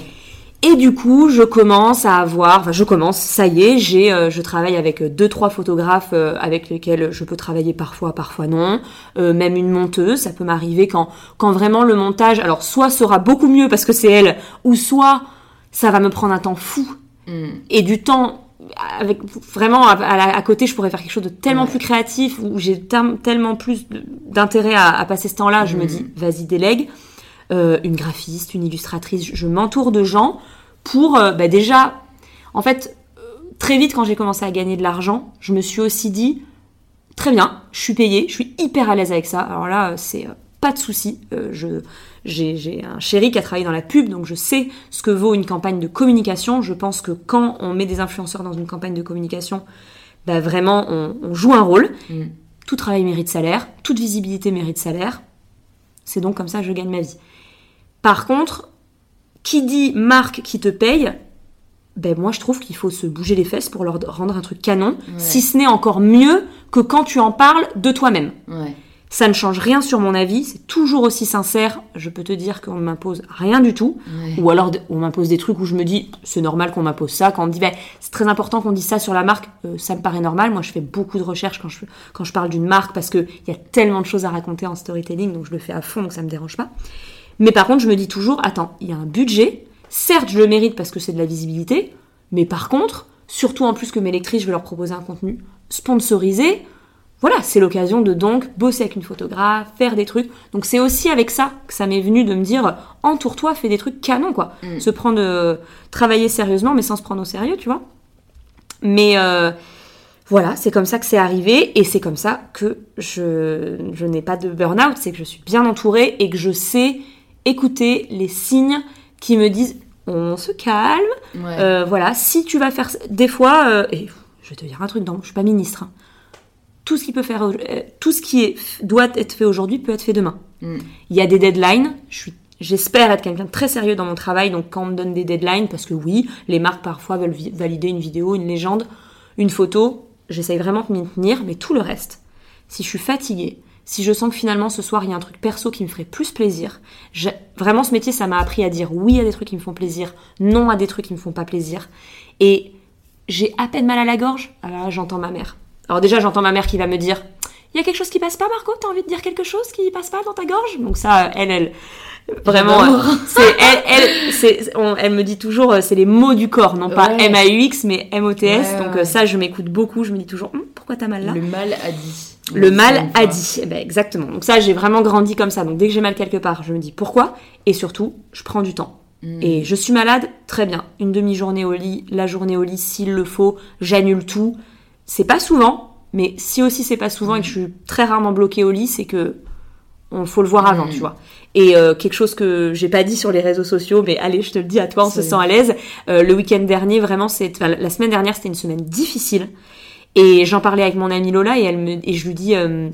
Et du coup, je commence à avoir, enfin je commence, ça y est, j'ai, euh, je travaille avec deux trois photographes euh, avec lesquels je peux travailler parfois, parfois non, euh, même une monteuse, ça peut m'arriver quand quand vraiment le montage, alors soit sera beaucoup mieux parce que c'est elle, ou soit ça va me prendre un temps fou mm. et du temps avec vraiment à, côté, je pourrais faire quelque chose de tellement plus créatif où j'ai tellement plus d'intérêt à, passer ce temps-là. Je me mm. dis, vas-y délègue. Euh, une graphiste, une illustratrice. Je m'entoure de gens pour euh, bah, déjà, en fait, euh, très vite quand j'ai commencé à gagner de l'argent, je me suis aussi dit, très bien, je suis payée, je suis hyper à l'aise avec ça. Alors là, c'est pas de souci. j'ai un chéri qui a travaillé dans la pub, donc je sais ce que vaut une campagne de communication. Je pense que quand on met des influenceurs dans une campagne de communication, bah vraiment, on, joue un rôle. Mm. Tout travail mérite salaire, toute visibilité mérite salaire. C'est donc comme ça que je gagne ma vie. Par contre, qui dit marque qui te paye, ben moi je trouve qu'il faut se bouger les fesses pour leur rendre un truc canon, si ce n'est encore mieux que quand tu en parles de toi-même. Ça ne change rien sur mon avis, c'est toujours aussi sincère. Je peux te dire qu'on ne m'impose rien du tout. Ou alors on m'impose des trucs où je me dis c'est normal qu'on m'impose ça. Quand on me dit ben, c'est très important qu'on dise ça sur la marque, euh, ça me paraît normal. Moi je fais beaucoup de recherches quand je, quand je parle d'une marque parce qu'il y a tellement de choses à raconter en storytelling, donc je le fais à fond, donc ça me dérange pas. Mais par contre, je me dis toujours, attends, il y a un budget. Certes, je le mérite parce que c'est de la visibilité. Mais par contre, surtout en plus que mes lectrices, je vais leur proposer un contenu sponsorisé. Voilà, c'est l'occasion de donc bosser avec une photographe, faire des trucs. Donc c'est aussi avec ça que ça m'est venu de me dire, entoure-toi, fais des trucs canons, quoi. Mm. Se prendre, euh, travailler sérieusement, mais sans se prendre au sérieux, tu vois. Mais euh, voilà, c'est comme ça que c'est arrivé et c'est comme ça que je, je n'ai pas de burn-out, c'est que je suis bien entourée et que je sais écouter les signes qui me disent on se calme. Euh, voilà, si tu vas faire des fois, euh, et vais te dire un truc, non, je suis pas ministre. hein. Tout ce qui peut faire, euh, tout ce qui est, doit être fait aujourd'hui peut être fait demain. Mm. Il y a des deadlines. Je suis, j'espère être quelqu'un de très sérieux dans mon travail. Donc quand on me donne des deadlines, parce que oui, les marques parfois veulent valider une vidéo, une légende, une photo, j'essaye vraiment de m'y tenir. Mais tout le reste, si je suis fatiguée, si je sens que finalement ce soir il y a un truc perso qui me ferait plus plaisir, vraiment ce métier ça m'a appris à dire oui à des trucs qui me font plaisir, non à des trucs qui me font pas plaisir. Et j'ai à peine mal à la gorge, alors là j'entends ma mère. Alors déjà j'entends ma mère qui va me dire il y a quelque chose qui passe pas Marco, t'as envie de dire quelque chose qui passe pas dans ta gorge? Donc ça elle elle vraiment euh, c'est elle elle c'est on- elle me dit toujours euh, c'est les mots du corps non pas. M A U X mais M O T S donc euh, ça je m'écoute beaucoup, je me dis toujours Hum, pourquoi t'as mal là? Le mal a dit. Le mal a fois. dit. Eh ben, exactement. Donc ça, j'ai vraiment grandi comme ça. Donc dès que j'ai mal quelque part, je me dis pourquoi. Et surtout, je prends du temps. Mm. Et je suis malade, très bien. Une demi-journée au lit, la journée au lit s'il le faut, j'annule tout. C'est pas souvent, mais si aussi c'est pas souvent et que je suis très rarement bloquée au lit, c'est que on faut le voir avant, Mm. tu vois. Et euh, quelque chose que j'ai pas dit sur les réseaux sociaux, mais allez, je te le dis à toi, on se sent à l'aise. Euh, le week-end dernier, vraiment, c'est enfin, la semaine dernière, c'était une semaine difficile. Et j'en parlais avec mon amie Lola et elle me et je lui dis, euh,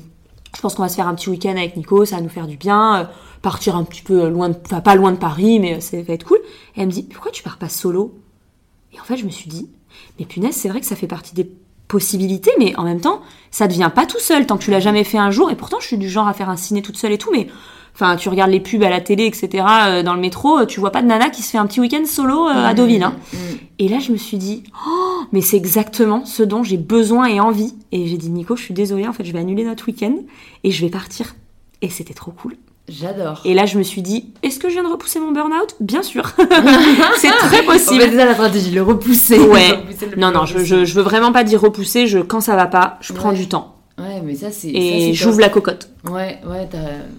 je pense qu'on va se faire un petit week-end avec Nico, ça va nous faire du bien, euh, partir un petit peu loin, pas loin de Paris, mais ça va être cool. Et elle me dit, pourquoi tu pars pas solo? Et en fait, je me suis dit, mais punaise, c'est vrai que ça fait partie des possibilités, mais en même temps, ça devient pas tout seul tant que tu l'as jamais fait un jour. Et pourtant, je suis du genre à faire un ciné toute seule et tout, mais enfin, tu regardes les pubs à la télé, etc. euh, dans le métro, euh, tu vois pas de nana qui se fait un petit week-end solo euh, à Deauville. Hein. Et là, je me suis dit, oh, mais c'est exactement ce dont j'ai besoin et envie. Et j'ai dit, Nico, je suis désolée, en fait, je vais annuler notre week-end et je vais partir. Et c'était trop cool. J'adore. Et là, je me suis dit, est-ce que je viens de repousser mon burn-out? Bien sûr. c'est très possible. c'est ça la stratégie, le repousser. Ouais. Le repousser le Non, non, je, je, je veux vraiment pas dire repousser. Je, quand ça va pas, je prends Ouais. du temps. Ouais, mais ça, c'est. Et j'ouvre la cocotte. Ouais, ouais,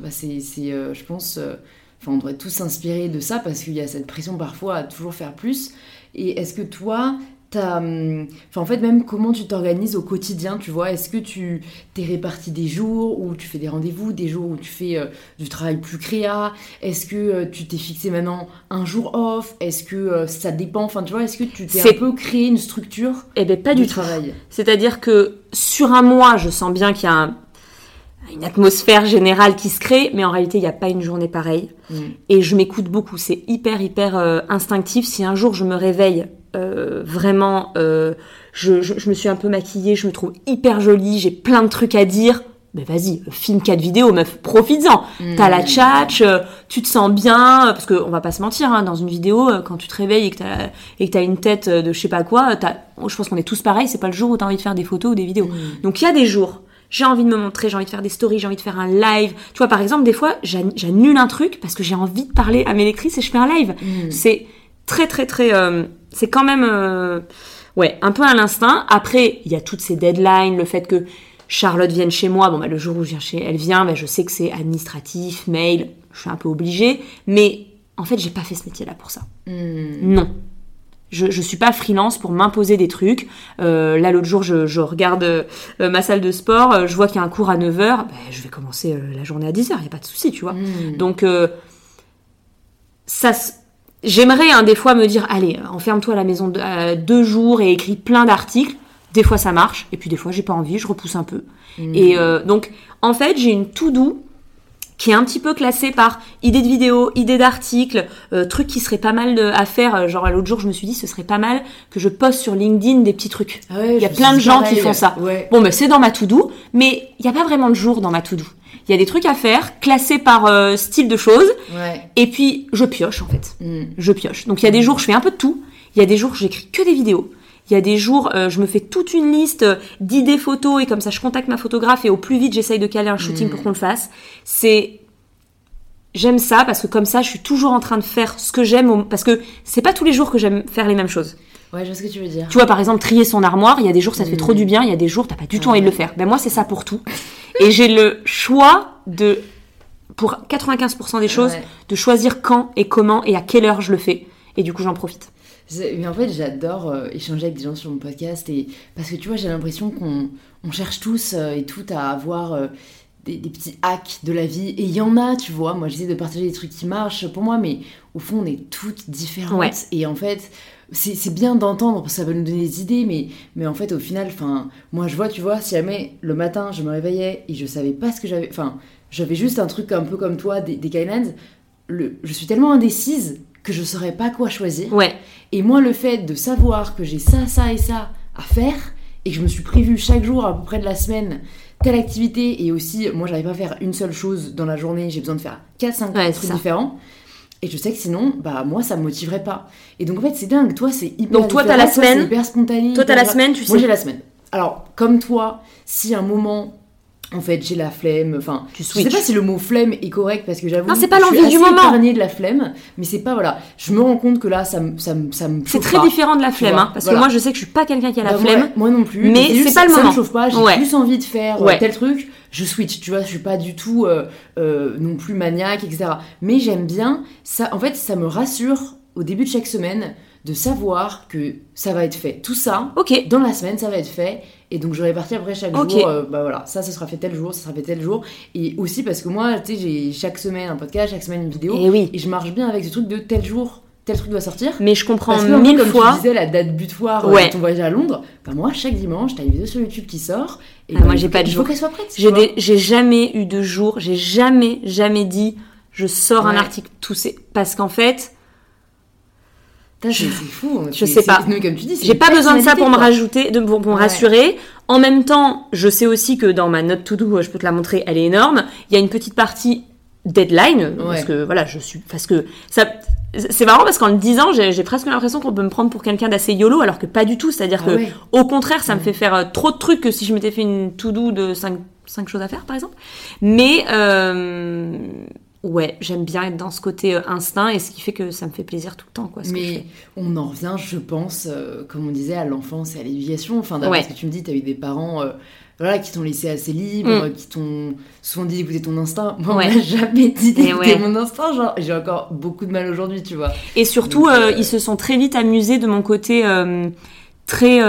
bah, c'est, euh, je pense, euh, enfin, on devrait tous s'inspirer de ça parce qu'il y a cette pression parfois à toujours faire plus. Et est-ce que toi, enfin, en fait, même comment tu t'organises au quotidien, tu vois Est-ce que tu t'es réparti des jours où tu fais des rendez-vous, des jours où tu fais euh, du travail plus créa? Est-ce que euh, tu t'es fixé maintenant un jour off? Est-ce que euh, ça dépend? Enfin, tu vois, est-ce que tu t'es un peu créé une structure Eh ben, pas du tout. travail? C'est-à-dire que sur un mois, je sens bien qu'il y a un- une atmosphère générale qui se crée, mais en réalité, il n'y a pas une journée pareille. Mm. Et je m'écoute beaucoup. C'est hyper, hyper instinctif. Si un jour je me réveille euh, vraiment, euh, je, je- je me suis un peu maquillée, je me trouve hyper jolie, j'ai plein de trucs à dire. Mais vas-y, filme quatre vidéos, meuf, profites-en. Mm. T'as la tchatch, euh, tu te sens bien, parce que on va pas se mentir, hein, dans une vidéo, quand tu te réveilles et que t'as et que t'as une tête de je sais pas quoi, t'as- je pense qu'on est tous pareils. C'est pas le jour où t'as envie de faire des photos ou des vidéos. Mm. Donc il y a des jours, j'ai envie de me montrer, j'ai envie de faire des stories, j'ai envie de faire un live. Tu vois, par exemple, des fois, j'an- j'annule un truc parce que j'ai envie de parler à mes lectrices et je fais un live. Mm. C'est très, très, très. euh, c'est quand même. euh, ouais, un peu à l'instinct. Après, il y a toutes ces deadlines, le fait que Charlotte vienne chez moi. Bon, bah, le jour où je viens chez elle vient, bah, je sais que c'est administratif, mail, je suis un peu obligée. Mais en fait, j'ai pas fait ce métier-là pour ça. Mm. Non. Je, je suis pas freelance pour m'imposer des trucs. Euh, là, l'autre jour, je, je regarde euh, ma salle de sport, euh, je vois qu'il y a un cours à 9h, ben, je vais commencer la journée à 10h, il n'y a pas de souci, tu vois. Mm. Donc, ça, j'aimerais hein, des fois me dire, allez, euh, enferme-toi à la maison de- euh, deux jours et écris plein d'articles. Des fois, ça marche, et puis des fois, j'ai pas envie, je repousse un peu. Mm. Et euh, donc, en fait, j'ai une to-do qui est un petit peu classée par idées de vidéos, idées d'articles, euh, trucs qui seraient pas mal de- à faire. Euh, Genre l'autre jour, je me suis dit, ce serait pas mal que je poste sur LinkedIn des petits trucs. Ah ouais, Il y a plein de gens pareil. qui font ça. Ouais. Bon, ben c'est dans ma to-do, mais il n'y a pas vraiment de jour dans ma to-do. Il y a des trucs à faire, classés par euh, style de choses, Ouais. et puis je pioche en fait. Mm. Je pioche. Donc il y a des jours, je fais un peu de tout. Il y a des jours, j'écris que des vidéos. Il y a des jours, euh, je me fais toute une liste euh, d'idées photos et comme ça, je contacte ma photographe et au plus vite, j'essaye de caler un shooting Mm. pour qu'on le fasse. C'est J'aime ça parce que comme ça, je suis toujours en train de faire ce que j'aime parce que c'est pas tous les jours que j'aime faire les mêmes choses. Ouais, je vois ce que tu veux dire. Tu vois, par exemple, trier son armoire, il y a des jours ça te fait trop Mm. du bien, il y a des jours t'as pas du tout Ouais. envie de le faire. Ben moi, c'est ça pour tout. Et j'ai le choix de, pour 95% des choses, Ouais. de choisir quand et comment et à quelle heure je le fais. Et du coup, j'en profite. Mais en fait, j'adore euh, échanger avec des gens sur mon podcast et parce que tu vois, j'ai l'impression qu'on on cherche tous euh, et tout à avoir euh, des, des petits hacks de la vie et il y en a, tu vois. Moi, j'essaie de partager des trucs qui marchent pour moi, mais au fond, on est toutes différentes Ouais. et en fait. c'est bien d'entendre, ça va nous donner des idées, mais, mais en fait, au final, enfin, moi, je vois, tu vois, si jamais le matin, je me réveillais et je savais pas ce que j'avais, enfin, j'avais juste un truc un peu comme toi, des, des le, je suis tellement indécise que je saurais pas quoi choisir. Ouais. Et moi, le fait de savoir que j'ai ça, ça et ça à faire, et que je me suis prévu chaque jour à peu près de la semaine telle activité, et aussi, moi, j'arrive pas à faire une seule chose dans la journée, j'ai besoin de faire 4-5 Ouais, trucs ça. différents. Et je sais que sinon, bah moi, ça me motiverait pas. Et donc, en fait, c'est dingue. Toi, c'est hyper. Donc, toi, t'as la semaine. hyper spontané. Toi, t'as la semaine, tu Moi, sais. j'ai la semaine. Alors, comme toi, si un moment. En fait, j'ai la flemme. Enfin, Tu je sais pas si le mot flemme est correct parce que j'avoue. Non, c'est pas l'envie du moment. épargnée de la flemme, mais c'est pas voilà. Je me rends compte que là, ça me, ça me, ça me C'est très pas. différent de la flemme, hein, parce voilà. que moi je sais que je suis pas quelqu'un qui a la Bah, flemme. moi, moi non plus. mais c'est pas le ça moment. me chauffe pas. J'ai Ouais. plus envie de faire euh, Ouais. tel truc. Je switch. Tu vois, je suis pas du tout euh, euh, non plus maniaque, etc. Mais j'aime bien ça. En fait, ça me rassure au début de chaque semaine de savoir que ça va être fait. Tout ça Ok, dans la semaine, ça va être fait. Et donc je répartis après chaque jour. euh, bah voilà, ça, ça sera fait tel jour, ça sera fait tel jour. Et aussi parce que moi, tu sais, j'ai chaque semaine un podcast, chaque semaine une vidéo. et oui. Et je marche bien avec ce truc de tel jour, tel truc doit sortir. Mais je comprends Parce que, mille comme fois. tu disais, la date butoir euh, Ouais. de ton voyage à Londres, bah moi, chaque dimanche, t'as une vidéo sur YouTube qui sort. Et Ah, bah, moi, il j'ai pas de Il jour. faut qu'elle soit prête. J'ai jamais eu de jour, j'ai jamais, jamais dit je sors un article tout c'est parce qu'en fait, c'est c'est fou. hein. Je C'est- sais pas. non, comme tu dis, c'est j'ai pas besoin de ça pour me rajouter, de, pour, pour me rassurer. En même temps, je sais aussi que dans ma note to do, je peux te la montrer, elle est énorme. Il y a une petite partie deadline parce que voilà, je suis parce que ça c'est marrant parce qu'en le disant, j'ai presque l'impression qu'on peut me prendre pour quelqu'un d'assez yolo alors que pas du tout, c'est-à-dire Ah que ouais. au contraire, ça me fait faire euh, trop de trucs que si je m'étais fait une to-do de 5, choses à faire, par exemple. Mais, euh, ouais, j'aime bien être dans ce côté euh, instinct et ce qui fait que ça me fait plaisir tout le temps, quoi. Ce Mais on en revient, je pense, euh, comme on disait, à l'enfance et à l'éducation. Enfin, d'après Ouais. ce que tu me dis, t'as eu des parents euh, voilà, qui t'ont laissé assez libre, Mm. qui t'ont souvent dit d'écouter ton instinct. Moi, Ouais. on m'a jamais dit d'écouter ouais. mon instinct. Genre, j'ai encore beaucoup de mal aujourd'hui, tu vois. Et surtout, Donc, euh, ils se sont très vite amusés de mon côté très,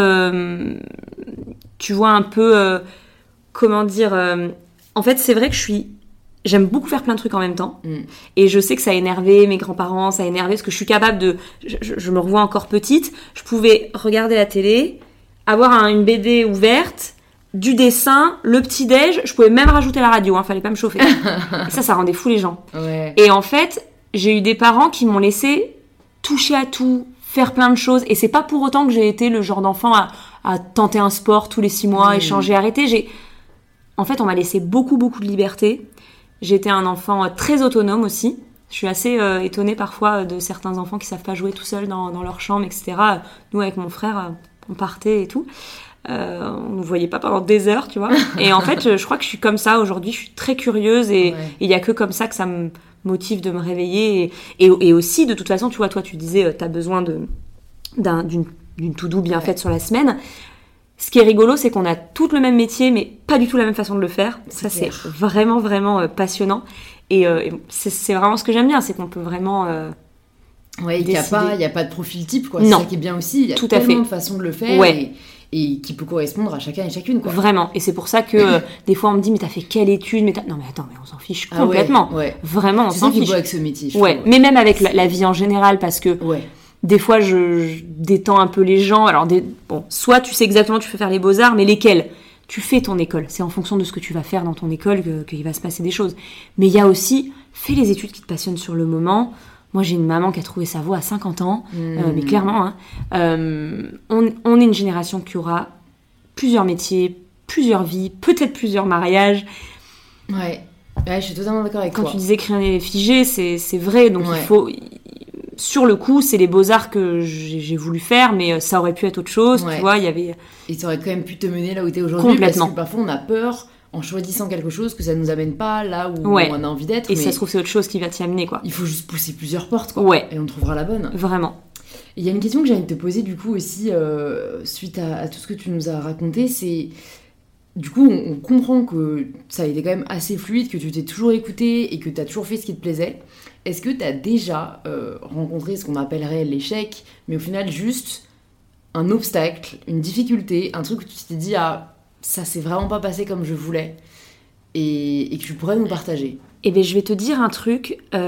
tu vois, un peu, comment dire, en fait, c'est vrai que je suis, j'aime beaucoup faire plein de trucs en même temps. Mm. Et je sais que ça a énervé mes grands-parents, ça a énervé parce que je suis capable de, je, je- je me revois encore petite, je pouvais regarder la télé, avoir un- une BD ouverte, du dessin, le petit-déj, je pouvais même rajouter la radio, hein, fallait pas me chauffer. Ça, ça rendait fou les gens. Ouais. Et en fait, j'ai eu des parents qui m'ont laissé toucher à tout, faire plein de choses. Et c'est pas pour autant que j'ai été le genre d'enfant à, à tenter un sport tous les six mois, Mm. échanger, arrêter. J'ai, en fait, on m'a laissé beaucoup, beaucoup de liberté. J'étais un enfant euh, très autonome aussi. Je suis assez euh, étonnée parfois euh, de certains enfants qui savent pas jouer tout seuls dans, dans leur chambre, etc. Nous, avec mon frère, on partait et tout. Euh, on ne voyait pas pendant des heures, tu vois. Et en fait, je, crois que je suis comme ça aujourd'hui. Je suis très curieuse et Ouais. il y a que comme ça que ça me motive de me réveiller. Et, et, et aussi, de toute façon, tu vois, toi, tu disais, tu as besoin de, d'un- d'une, d'une to-do bien Ouais. faite sur la semaine. Ce qui est rigolo, c'est qu'on a tout le même métier, mais pas du tout la même façon de le faire. C'est Ça, c'est vraiment, vraiment euh, passionnant. Et, euh, et c'est, c'est vraiment ce que j'aime bien, c'est qu'on peut vraiment... euh, Ouais, il n'y a, pas- il y a pas de profil type, quoi. Non. C'est ça qui est bien aussi. Il y a Tout à tellement fait. de façons de le faire Ouais. et, et qui peut correspondre à chacun et chacune, quoi. Vraiment. Et c'est pour ça que euh, des fois, on me dit, mais t'as fait quelle étude? Mais Non, mais attends, mais on s'en fiche Ah ouais, complètement. Ouais. Vraiment, on C'est s'en ça qui est fiche. beau avec ce métier. je Ouais, trouve. mais même avec la, la vie en général, parce que Ouais. Des fois je, je détends un peu les gens. Alors, des, bon, soit tu sais exactement tu veux faire les beaux-arts, mais lesquels? Tu fais ton école. C'est en fonction de ce que tu vas faire dans ton école que- qu'il va se passer des choses. Mais il y a aussi, fais les études qui te passionnent sur le moment. Moi, j'ai une maman qui a trouvé sa voie à 50 ans, euh, mais Mm. clairement, hein. Euh, on, on est une génération qui aura plusieurs métiers, plusieurs vies, peut-être plusieurs mariages. Ouais. Ouais, je suis totalement d'accord avec Quand toi. tu disais que rien n'est figé, c'est c'est vrai. Donc Ouais. il faut. Sur le coup, c'est les beaux-arts que j'ai voulu faire, mais euh, ça aurait pu être autre chose. Ouais. Tu vois, il y avait. Et ça aurait quand même pu te mener là où tu es aujourd'hui. Complètement. Parce que parfois, on a peur, en choisissant quelque chose, que ça nous amène pas là où Ouais. on a envie d'être. Et mais ça se trouve, c'est autre chose qui va t'y amener, quoi. il faut juste pousser plusieurs portes, quoi. Ouais. Et on trouvera la bonne. Vraiment. Il y a une question que j'ai envie de te poser, du coup, aussi, euh, suite à, à tout ce que tu nous as raconté, c'est. Du coup, on, on comprend que ça a été quand même assez fluide, que tu t'es toujours écouté et que tu as toujours fait ce qui te plaisait. Est-ce que tu as déjà euh, rencontré ce qu'on appellerait l'échec, mais au final juste un obstacle, une difficulté, un truc où tu t'es dit ah ça s'est vraiment pas passé comme je voulais et, et que tu pourrais nous partager? Eh bien, je vais te dire un truc. Il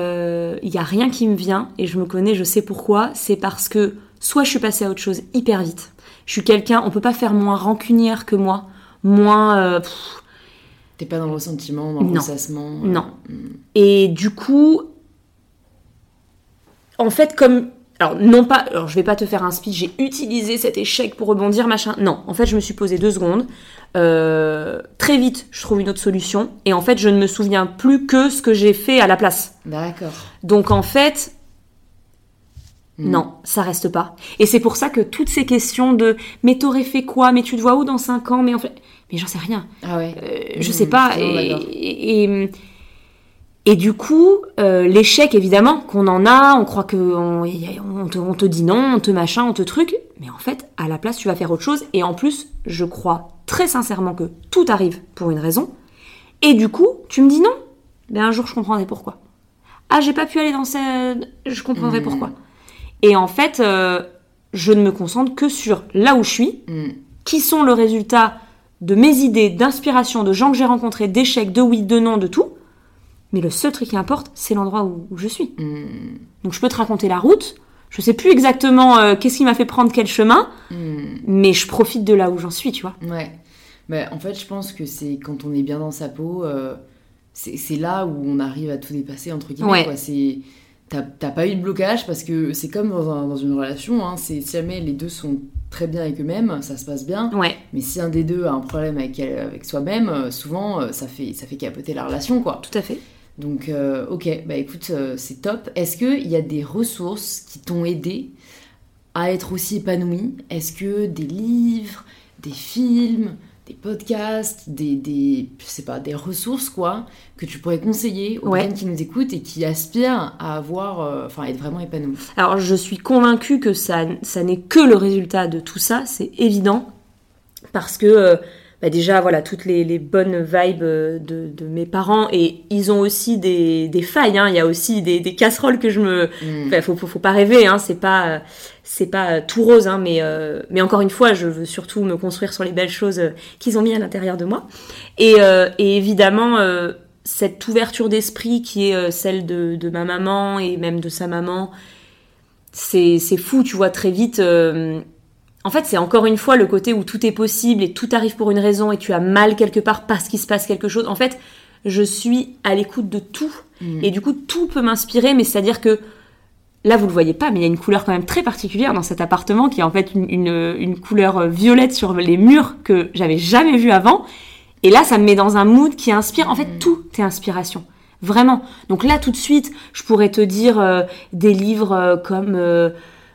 y a rien qui me vient, et je me connais, je sais pourquoi. C'est parce que soit je suis passée à autre chose hyper vite. Je suis quelqu'un, on peut pas faire moins rancunière que moi, moins. euh, T'es pas dans le ressentiment, dans le Non. ressassement. Non. Mm. Et du coup, en fait, comme. Alors, non pas. Alors, je vais pas te faire un speech, j'ai utilisé cet échec pour rebondir, machin. Non, en fait, je me suis posé deux secondes. Euh, très vite, je trouve une autre solution. Et en fait, je ne me souviens plus que ce que j'ai fait à la place. D'accord. Donc, en fait, Mm. non, ça reste pas. Et c'est pour ça que toutes ces questions de mais t'aurais fait quoi? Mais tu te vois où dans 5 ans? Mais en fait, mais j'en sais rien. Ah ouais. Euh, je sais pas. non, Et, d'accord. et, et, et du coup, euh, l'échec, évidemment, qu'on en a, on croit que on, te, on te dit non, on te machin, on te truc. Mais en fait, à la place, tu vas faire autre chose. Et en plus, je crois très sincèrement que tout arrive pour une raison. Et du coup, tu me dis non. Ben un jour, je comprendrai pourquoi. Ah, j'ai pas pu aller dans cette... Je comprendrai Mm. pourquoi. Et en fait, euh, je ne me concentre que sur là où je suis, Mm. qui sont le résultat de mes idées, d'inspiration, de gens que j'ai rencontrés, d'échecs, de oui, de non, de tout. Mais le seul truc qui importe, c'est l'endroit où, où je suis. Mm. Donc je peux te raconter la route. Je sais plus exactement euh, qu'est-ce qui m'a fait prendre quel chemin, Mm. mais je profite de là où j'en suis, tu vois. Ouais. Bah, en fait, je pense que c'est quand on est bien dans sa peau, euh, c'est là où on arrive à tout dépasser, entre guillemets. Ouais. T'as t'as pas eu de blocage parce que c'est comme dans, un- dans une relation, hein, c'est si jamais les deux sont très bien avec eux-mêmes, ça se passe bien. Ouais, Mais si un des deux a un problème avec, avec soi-même, euh, souvent ça fait, ça fait capoter la relation, quoi. tout à fait. Donc, euh, ok, bah écoute, euh, c'est top. Est-ce qu'il y a des ressources qui t'ont aidé à être aussi épanoui Est-ce que des livres, des films, des podcasts, des, des, je sais pas, des ressources, quoi, que tu pourrais conseiller aux Ouais. personnes qui nous écoutent et qui aspirent à avoir, euh, enfin, être vraiment épanouis Alors je suis convaincue que ça, ça n'est que le résultat de tout ça, c'est évident. Parce que bah déjà, voilà, toutes les, les bonnes vibes euh, de, de mes parents, et ils ont aussi des, des failles, hein. il y a aussi des, des casseroles que je me... Mm. Enfin, faut, faut, faut pas rêver, hein, c'est pas, c'est pas tout rose, hein, mais, euh, mais encore une fois, je veux surtout me construire sur les belles choses euh, qu'ils ont mis à l'intérieur de moi. Et, euh, et évidemment, euh, cette ouverture d'esprit qui est celle de, de ma maman et même de sa maman, c'est c'est fou, tu vois, très vite. euh, en fait, c'est encore une fois le côté où tout est possible et tout arrive pour une raison et tu as mal quelque part parce qu'il se passe quelque chose. En fait, je suis à l'écoute de tout Mm. et du coup, tout peut m'inspirer, mais c'est-à-dire que là, vous le voyez pas, mais il y a une couleur quand même très particulière dans cet appartement qui est en fait une, une, une couleur violette sur les murs que j'avais jamais vue avant. Et là, ça me met dans un mood qui inspire. En fait, tout est inspiration. Vraiment. Donc là, tout de suite, je pourrais te dire euh, des livres euh, comme... euh,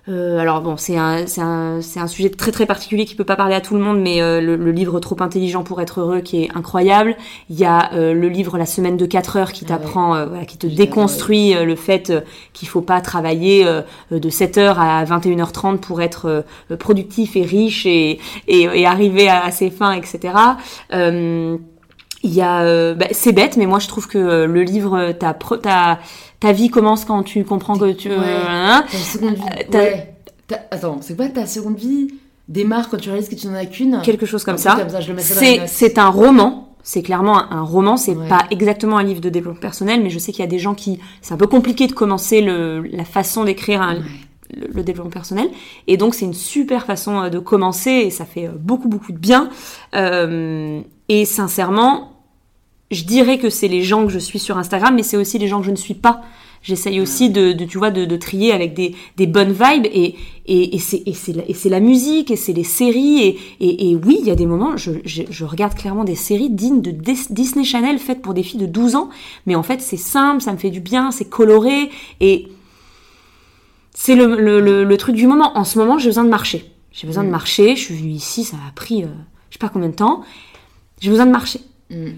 euh, alors bon, c'est un, c'est un, c'est un sujet très très particulier qui peut pas parler à tout le monde, mais euh, le, le livre Trop intelligent pour être heureux qui est incroyable. Il y a euh, le livre La semaine de 4 heures qui Ah ouais. t'apprend, euh, voilà, qui te déconstruit euh, le fait qu'il faut pas travailler euh, de 7h à 21h30 pour être euh, productif et riche et, et, et arriver à, à ses fins, etc. Euh, il y a, euh, bah, c'est bête, mais moi je trouve que le livre, euh, ta, vie commence quand tu comprends que tu, Ouais. hein, Ta seconde vie. Euh, ouais. Attends, c'est quoi ta seconde vie? Démarre quand tu réalises que tu n'en as qu'une? Quelque chose comme ça. C'est, un roman. C'est clairement un, un roman. C'est Ouais. pas exactement un livre de développement personnel, mais je sais qu'il y a des gens qui, c'est un peu compliqué de commencer le, la façon d'écrire un, le, le développement personnel. Et donc, c'est une super façon euh, de commencer et ça fait euh, beaucoup, beaucoup de bien. Euh, et sincèrement, je dirais que c'est les gens que je suis sur Instagram, mais c'est aussi les gens que je ne suis pas. J'essaye aussi de, de, tu vois, de, de trier avec des, des bonnes vibes et, et, et c'est la, musique et c'est les séries et, et, et oui, il y a des moments, je, je, je regarde clairement des séries dignes de Dis- Disney Channel faites pour des filles de 12 ans, mais en fait c'est simple, ça me fait du bien, c'est coloré et c'est le, le, le, le truc du moment. En ce moment, j'ai besoin de marcher. J'ai besoin de Mm. marcher. Je suis venue ici, ça m'a pris euh, je sais pas combien de temps. J'ai besoin de marcher. Mm.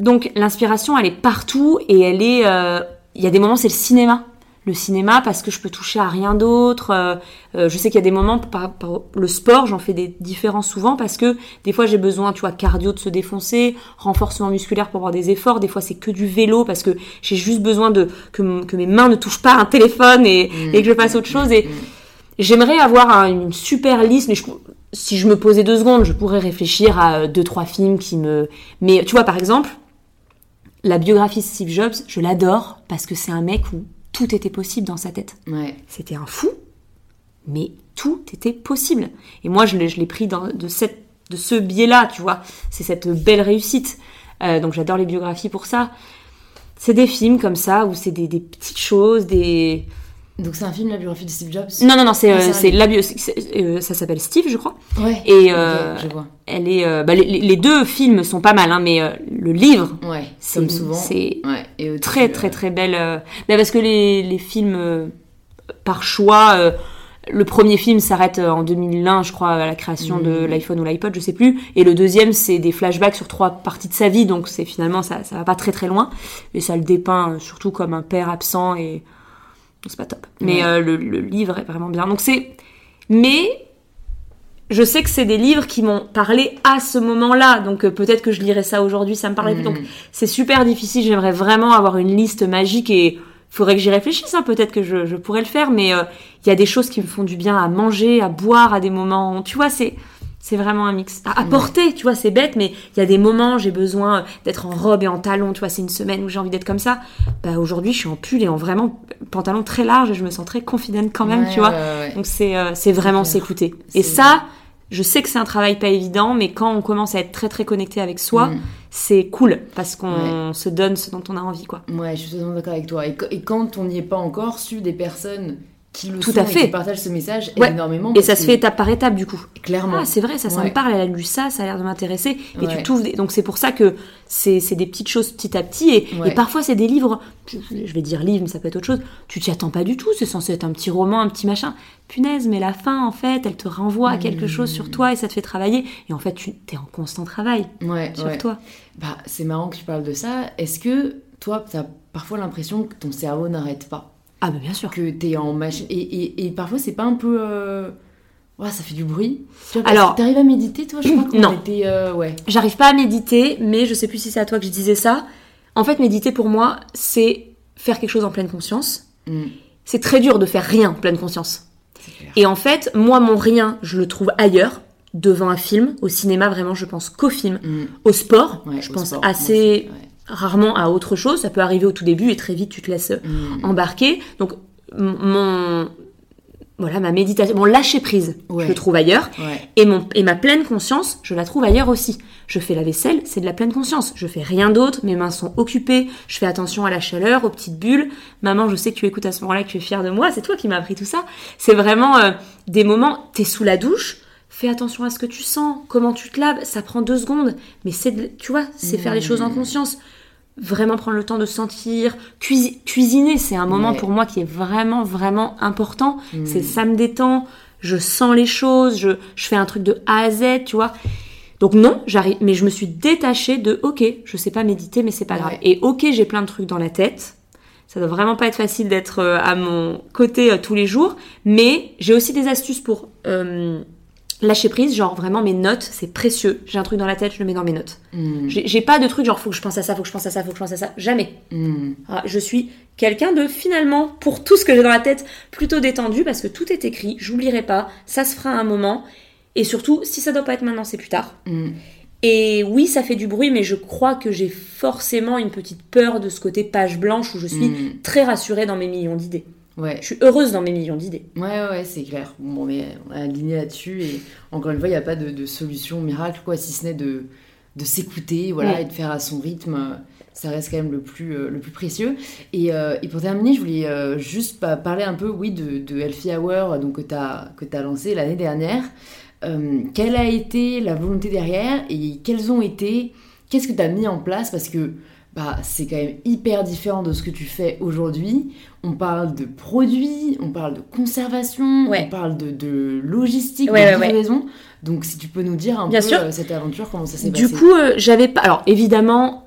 Donc l'inspiration, elle est partout et elle est. euh, Il y a des moments, c'est le cinéma. Le cinéma parce que je peux toucher à rien d'autre. euh, euh, je sais qu'il y a des moments, par, par- le sport, j'en fais des différents souvent parce que des fois j'ai besoin, tu vois, cardio de se défoncer, renforcement musculaire pour avoir des efforts. Des fois c'est que du vélo parce que j'ai juste besoin de que, mes mains ne touchent pas un téléphone et, et que je fasse autre chose. Et J'aimerais avoir un- une super liste, mais je- si je me posais deux secondes, je pourrais réfléchir à deux, trois films qui me... Mais tu vois, par exemple, la biographie de Steve Jobs, je l'adore parce que c'est un mec où tout était possible dans sa tête. Ouais. C'était un fou, mais tout était possible. Et moi, je l'ai, pris dans, de, cette, de ce biais-là, tu vois. C'est cette belle réussite. Euh, donc j'adore les biographies pour ça. C'est des films comme ça où c'est des, des petites choses, des Donc c'est un film, la biographie de Steve Jobs? Non non non c'est euh, c'est la bio euh, ça s'appelle Steve je crois Ouais. et euh, je vois. elle est euh, bah, les, les deux films sont pas mal hein, mais le livre Ouais, c'est comme souvent. c'est Ouais, et au-dessus, très très très belle bah, parce que les, les films par choix le premier film s'arrête en 2001 je crois à la création de Mhm. l'iPhone ou l'iPod je sais plus et le deuxième c'est des flashbacks sur trois parties de sa vie donc c'est finalement ça ça va pas très très loin et ça le dépeint surtout comme un père absent et c'est pas top. Mais Ouais. euh, le, le livre est vraiment bien. Donc c'est mais je sais que c'est des livres qui m'ont parlé à ce moment-là, donc euh, peut-être que je lirai ça aujourd'hui, ça me parlerait plus. Donc Mhm. c'est super difficile, j'aimerais vraiment avoir une liste magique et faudrait que j'y réfléchisse, hein, peut-être que je, je pourrais le faire, mais euh, il y a des choses qui me font du bien à manger, à boire à des moments, tu vois, c'est c'est vraiment un mix. À, à porter, tu vois, c'est bête, mais il y a des moments, j'ai besoin d'être en robe et en talons, tu vois, c'est une semaine où j'ai envie d'être comme ça. Bah aujourd'hui, je suis en pull et en vraiment pantalon très large et je me sens très confidente quand même, ouais, tu vois. ouais, ouais. Donc c'est euh, c'est vraiment s'écouter. Et ça, je sais que c'est un travail pas évident, mais quand on commence à être très très connecté avec soi, Mm. c'est cool parce qu'on se donne ce dont on a envie, quoi. Ouais, je suis totalement d'accord avec toi. Et, qu- et quand on n'y est pas encore, suivre des personnes qui le Tout sont à et fait. qui partagent ce message Ouais. énormément. Et ça se fait étape par étape du coup. clairement. Ah, c'est vrai, ça, ça Ouais. me parle, elle a lu ça, ça a l'air de m'intéresser. Et Ouais. tu t'ouvres. des- Donc c'est pour ça que c'est c'est des petites choses petit à petit. Et, et parfois, c'est des livres, je vais dire livre, mais ça peut être autre chose. Tu t'y attends pas du tout, c'est censé être un petit roman, un petit machin. Punaise, mais la fin, en fait, elle te renvoie à quelque chose sur toi et ça te fait travailler. Et en fait, tu es en constant travail ouais, sur toi. Bah, c'est marrant que tu parles de ça. Est-ce que toi, tu as parfois l'impression que ton cerveau n'arrête pas? Ah, bah bien sûr. Que tu es en machine. Et, et, et parfois, c'est pas un peu. euh, Ouais, ça fait du bruit. Tu vois, Alors- tu arrives à méditer, toi Je crois Non. était. euh, ouais. J'arrive pas à méditer, mais je sais plus si c'est à toi que je disais ça. En fait, méditer pour moi, c'est faire quelque chose en pleine conscience. Mm, C'est très dur de faire rien en pleine conscience. Et en fait, moi, mon rien, je le trouve ailleurs, devant un film. Au cinéma, vraiment, je pense qu'au film. Mm, Au sport, ouais, je au pense sport, assez aussi, ouais. Rarement à autre chose. Ça peut arriver au tout début et très vite, tu te laisses Mm, embarquer. Donc, mon. Voilà, ma méditation, mon lâcher prise, Ouais. je le trouve ailleurs. ouais. Et, mon, et ma pleine conscience, je la trouve ailleurs aussi. Je fais la vaisselle, c'est de la pleine conscience. Je fais rien d'autre, mes mains sont occupées, je fais attention à la chaleur, aux petites bulles. Maman, je sais que tu écoutes à ce moment-là, que tu es fière de moi, c'est toi qui m'as appris tout ça. C'est vraiment euh, des moments, t'es sous la douche, fais attention à ce que tu sens, comment tu te laves, ça prend deux secondes, mais c'est, tu vois, c'est faire les choses en conscience. Vraiment prendre le temps de sentir, cuisi- cuisiner, c'est un moment Ouais. pour moi qui est vraiment, vraiment important. Mm. C'est ça me détend, je sens les choses, je, je fais un truc de A à Z, tu vois. Donc non, j'arrive, mais je me suis détachée de ok, je sais pas méditer, mais c'est pas grave. Et ok, j'ai plein de trucs dans la tête. Ça doit vraiment pas être facile d'être euh, à mon côté euh, tous les jours, mais j'ai aussi des astuces pour euh, lâcher prise. Genre vraiment mes notes, c'est précieux. J'ai un truc dans la tête, je le mets dans mes notes. Mm, J'ai pas de truc genre faut que je pense à ça, faut que je pense à ça, faut que je pense à ça. Jamais. mm. Ah, je suis quelqu'un de finalement, pour tout ce que j'ai dans la tête, plutôt détendu parce que tout est écrit, j'oublierai pas, ça se fera à un moment. Et surtout, si ça doit pas être maintenant, c'est plus tard. Mm. Et oui, ça fait du bruit, mais je crois que j'ai forcément une petite peur de ce côté page blanche où je suis très rassurée dans mes millions d'idées. Ouais. Je suis heureuse dans mes millions d'idées. Ouais, ouais, c'est clair. Bon, mais on est aligné là-dessus. Et encore une fois, il n'y a pas de, de solution miracle, quoi, si ce n'est de, de s'écouter voilà, Ouais. et de faire à son rythme. Ça reste quand même le plus, euh, le plus précieux. Et, euh, et pour terminer, je voulais euh, juste pa- parler un peu, oui, de, de Healthy Hour donc, que tu as, que as lancé l'année dernière. Euh, quelle a été la volonté derrière et quelles ont été. Qu'est-ce que tu as mis en place? Parce que bah, c'est quand même hyper différent de ce que tu fais aujourd'hui. On parle de produits, on parle de conservation, Ouais. on parle de, de logistique, Ouais, de ouais. livraison. Donc si tu peux nous dire un Bien peu sûr. euh, cette aventure, comment ça s'est Du passé coup, euh, j'avais pas. Alors évidemment,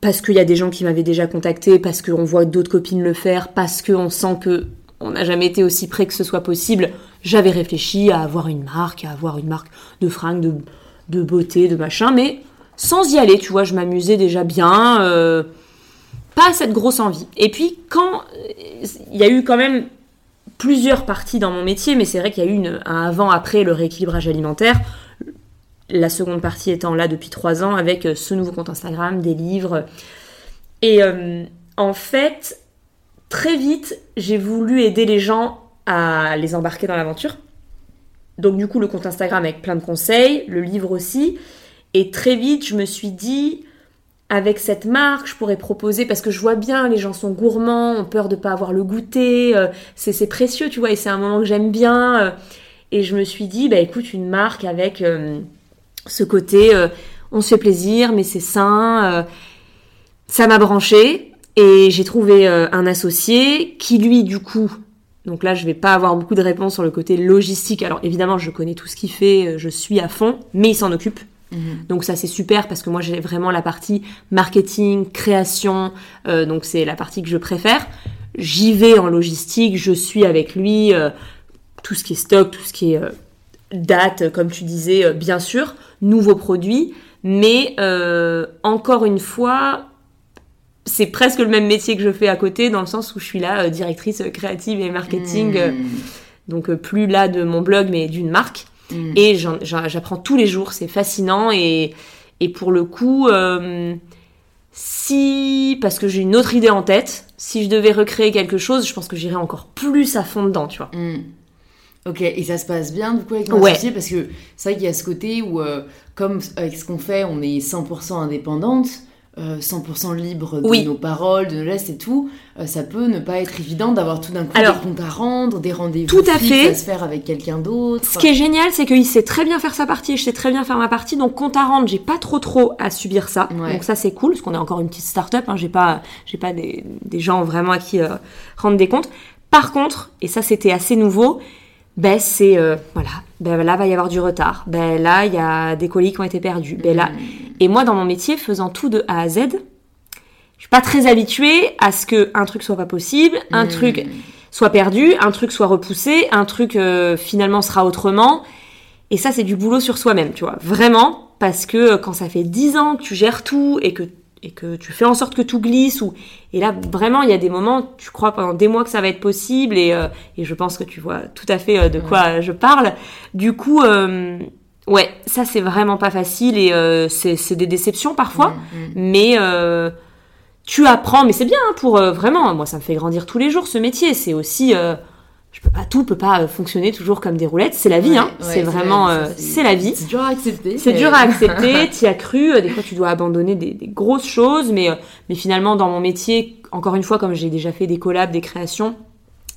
parce qu'il y a des gens qui m'avaient déjà contacté, parce qu'on voit d'autres copines le faire, parce qu'on sent que on n'a jamais été aussi près que ce soit possible, j'avais réfléchi à avoir une marque, à avoir une marque de fringues, de, de beauté, de machin, mais sans y aller, tu vois, je m'amusais déjà bien, euh, pas cette grosse envie. Et puis quand euh, il y a eu quand même plusieurs parties dans mon métier, mais c'est vrai qu'il y a eu un avant-après le rééquilibrage alimentaire. La seconde partie étant là depuis trois ans avec euh, ce nouveau compte Instagram, des livres. Et en fait, très vite, j'ai voulu aider les gens à les embarquer dans l'aventure. Donc du coup, le compte Instagram avec plein de conseils, le livre aussi. Et très vite, je me suis dit, avec cette marque, je pourrais proposer, parce que je vois bien, les gens sont gourmands, ont peur de pas avoir le goûter, euh, c'est précieux, tu vois, et c'est un moment que j'aime bien. euh, et je me suis dit, bah écoute, une marque avec euh, ce côté, on se fait plaisir, mais c'est sain. ça m'a branché et j'ai trouvé un associé qui lui, du coup, donc là, je vais pas avoir beaucoup de réponses sur le côté logistique. Alors évidemment, je connais tout ce qu'il fait, je suis à fond, mais il s'en occupe. Donc ça c'est super parce que moi j'ai vraiment la partie marketing, création, euh, donc c'est la partie que je préfère. J'y vais en logistique, je suis avec lui, euh, tout ce qui est stock, tout ce qui est euh, date, comme tu disais, euh, bien sûr, nouveaux produits, mais euh, encore une fois, c'est presque le même métier que je fais à côté dans le sens où je suis là euh, directrice créative et marketing, euh, donc euh, plus là de mon blog mais d'une marque. Mm. Et j'apprends tous les jours, c'est fascinant. Et, et pour le coup, euh, si, parce que j'ai une autre idée en tête, si je devais recréer quelque chose, je pense que j'irais encore plus à fond dedans, tu vois. Hmm. Ok, et ça se passe bien du coup avec ton Ouais. associé parce que c'est vrai qu'il y a ce côté où, euh, comme avec ce qu'on fait, on est 100% indépendante, 100% libre de Oui. nos paroles, de nos gestes et tout, euh, ça peut ne pas être évident d'avoir tout d'un coup Alors, des comptes à rendre, des rendez-vous tout à fait. à se faire avec quelqu'un d'autre. Ce qui est génial, c'est qu'il sait très bien faire sa partie et je sais très bien faire ma partie. Donc, compte à rendre, j'ai pas trop trop à subir ça. Ouais. Donc, ça, c'est cool parce qu'on est encore une petite start-up. Hein, j'ai pas, j'ai pas des, des gens vraiment à qui euh, rendre des comptes. Par contre, et ça, c'était assez nouveau, ben, c'est, euh, voilà, ben là, va y avoir du retard. Ben là, il y a des colis qui ont été perdus. Ben là, et moi, dans mon métier, faisant tout de A à Z, je suis pas très habituée à ce que un truc soit pas possible, un Hmm. truc soit perdu, un truc soit repoussé, un truc euh, finalement sera autrement. Et ça, c'est du boulot sur soi-même, tu vois. Vraiment, parce que euh, quand ça fait 10 ans que tu gères tout et que, et que tu fais en sorte que tout glisse, ou... et là, vraiment, il y a des moments, tu crois pendant des mois que ça va être possible, et, euh, et je pense que tu vois tout à fait euh, de quoi euh, je parle. Du coup, euh, ouais, ça, c'est vraiment pas facile, et c'est des déceptions parfois, Mm, mais... tu apprends, mais c'est bien hein, pour vraiment. Moi, ça me fait grandir tous les jours ce métier. C'est aussi, je peux pas tout, peut pas euh, fonctionner toujours comme des roulettes. C'est la vie, Ouais, hein. ouais, c'est vraiment, vrai, euh, c'est la vie. C'est dur à accepter. C'est dur à accepter. T'y as cru. euh, Des fois, tu dois abandonner des, des grosses choses, mais euh, mais finalement, dans mon métier, encore une fois, comme j'ai déjà fait des collabs, des créations,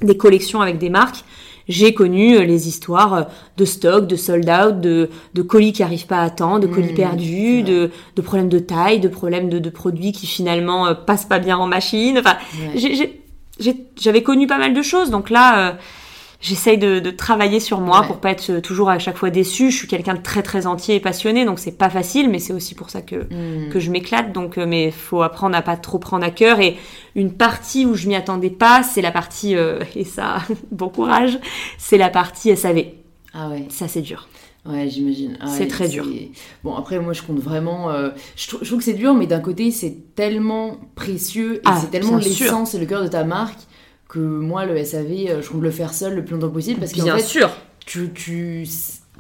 des collections avec des marques. J'ai connu les histoires de stock, de sold out, de, de colis qui arrivent pas à temps, de colis Mmh, perdus, de, de problèmes de taille, de problèmes de, de produits qui finalement passent pas bien en machine. Enfin, Ouais. j'ai- j'avais connu pas mal de choses, donc là, euh, j'essaye de, de travailler sur moi Ouais. pour pas être toujours à chaque fois déçue. Je suis quelqu'un de très très entier et passionné, donc c'est pas facile, mais c'est aussi pour ça que Hmm. que je m'éclate. Donc, euh, mais faut apprendre à pas trop prendre à cœur. Et une partie où je m'y attendais pas, c'est la partie euh, et ça, bon courage, c'est la partie SAV. Ah ouais. Ça c'est dur. Ouais, j'imagine. Ah C'est très dur. Bon, après, moi, je compte vraiment. euh, je, trou- je trouve que c'est dur, mais d'un côté, c'est tellement précieux et Ah, c'est tellement l'essence et le cœur de ta marque que moi, le SAV, euh, je compte le faire seul le plus longtemps possible parce qu'en Bien fait, sûr. tu, tu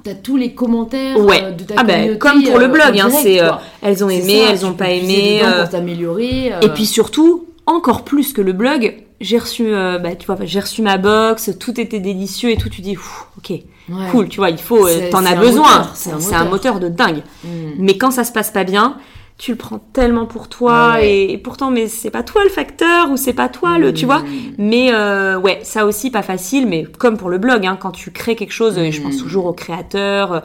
as tous les commentaires Ouais. euh, de ta Ah ben, communauté. comme pour le blog, hein, c'est, euh. Elles ont aimé, ça, elles ont pas aimé. pour t'améliorer. Et puis surtout, encore plus que le blog, j'ai reçu, euh, bah, tu vois, j'ai reçu ma box, tout était délicieux et tout. Tu dis, ok, ouais. cool, tu vois, il faut, euh, t'en as besoin. c'est un moteur. de dingue. Hmm. Mais quand ça se passe pas bien, tu le prends tellement pour toi Ouais. et, et pourtant, mais c'est pas toi le facteur ou c'est pas toi le, tu vois. Hmm. Mais euh, ouais, ça aussi pas facile, mais comme pour le blog, hein, quand tu crées quelque chose, et je pense toujours au créateur, euh,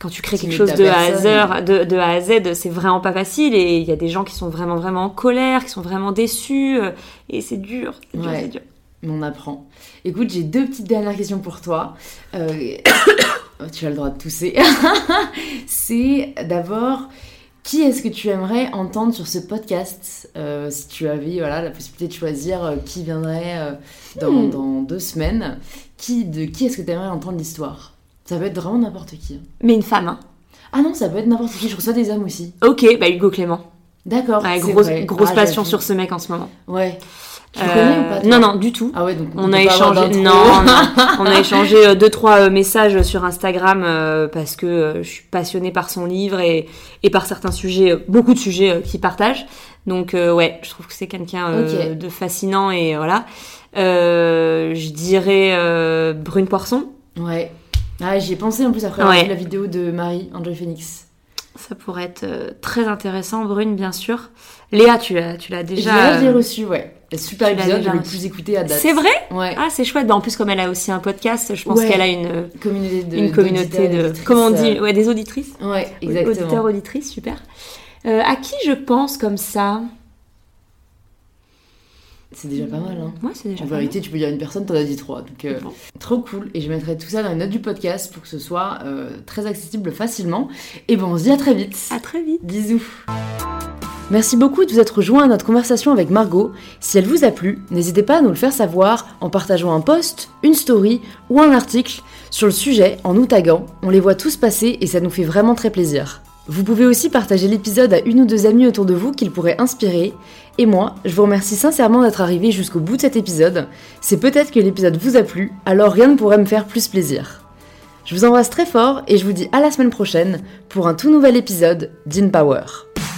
quand tu crées quelque chose de a, à personne. Z, de, de A à Z, c'est vraiment pas facile et il y a des gens qui sont vraiment vraiment en colère, qui sont vraiment déçus euh, et c'est dur, c'est dur, Ouais. dur. Mais on apprend. Écoute, j'ai deux petites dernières questions pour toi. Euh, oh, tu as le droit de tousser. c'est d'abord, qui est-ce que tu aimerais entendre sur ce podcast? Euh, Si tu avais voilà, la possibilité de choisir qui viendrait euh, dans, Hmm. dans deux semaines, qui, de qui est-ce que tu aimerais entendre l'histoire? Ça peut être vraiment n'importe qui. hein. Mais une femme, hein. Ah non, ça peut être n'importe qui. Je reçois des hommes aussi. Ok, bah Hugo Clément. D'accord. Ouais, grosse grosse Ah, passion sur ce mec en ce moment. Ouais. Tu le Euh, connais ou pas toi? Non, non, du tout. Ah ouais, donc On a échangé, non, non. on a échangé euh, deux trois euh, messages sur Instagram euh, parce que euh, je suis passionnée par son livre et, et par certains sujets, beaucoup de sujets qu'il partage. Donc ouais, je trouve que c'est quelqu'un de fascinant et voilà. Je dirais Brune Poisson. Ouais. Ah, j'y ai pensé en plus après Ouais. la vidéo de Marie, André Phoenix. Ça pourrait être euh, très intéressant. Brune, bien sûr. Léa, tu l'as, tu l'as déjà. L'ai euh, reçu, ouais. Super épisode, le plus écouté à date. C'est vrai? Ouais. Ah, c'est chouette. Bah, en plus, comme elle a aussi un podcast, je pense Ouais. qu'elle a une, communauté de, une communauté de. Comment on dit euh, Ouais, des auditrices. Ouais, exactement. Auditeurs, auditrices, super. Euh, à qui je pense comme ça? C'est déjà pas mal, hein. Ouais, c'est déjà En pas mal. vérité, tu peux dire une personne, t'en as dit trois. Donc, euh, Bon. trop cool. Et je mettrai tout ça dans les notes du podcast pour que ce soit euh, très accessible facilement. Et bon, on se dit à très vite. À très vite. Bisous. Merci beaucoup de vous être rejoint à notre conversation avec Margot. Si elle vous a plu, n'hésitez pas à nous le faire savoir en partageant un post, une story ou un article sur le sujet en nous taguant. On les voit tous passer et ça nous fait vraiment très plaisir. Vous pouvez aussi partager l'épisode à une ou deux amies autour de vous qu'il pourrait inspirer. Et moi, je vous remercie sincèrement d'être arrivé jusqu'au bout de cet épisode. C'est peut-être que l'épisode vous a plu, alors rien ne pourrait me faire plus plaisir. Je vous embrasse très fort et je vous dis à la semaine prochaine pour un tout nouvel épisode d'InPower. Power.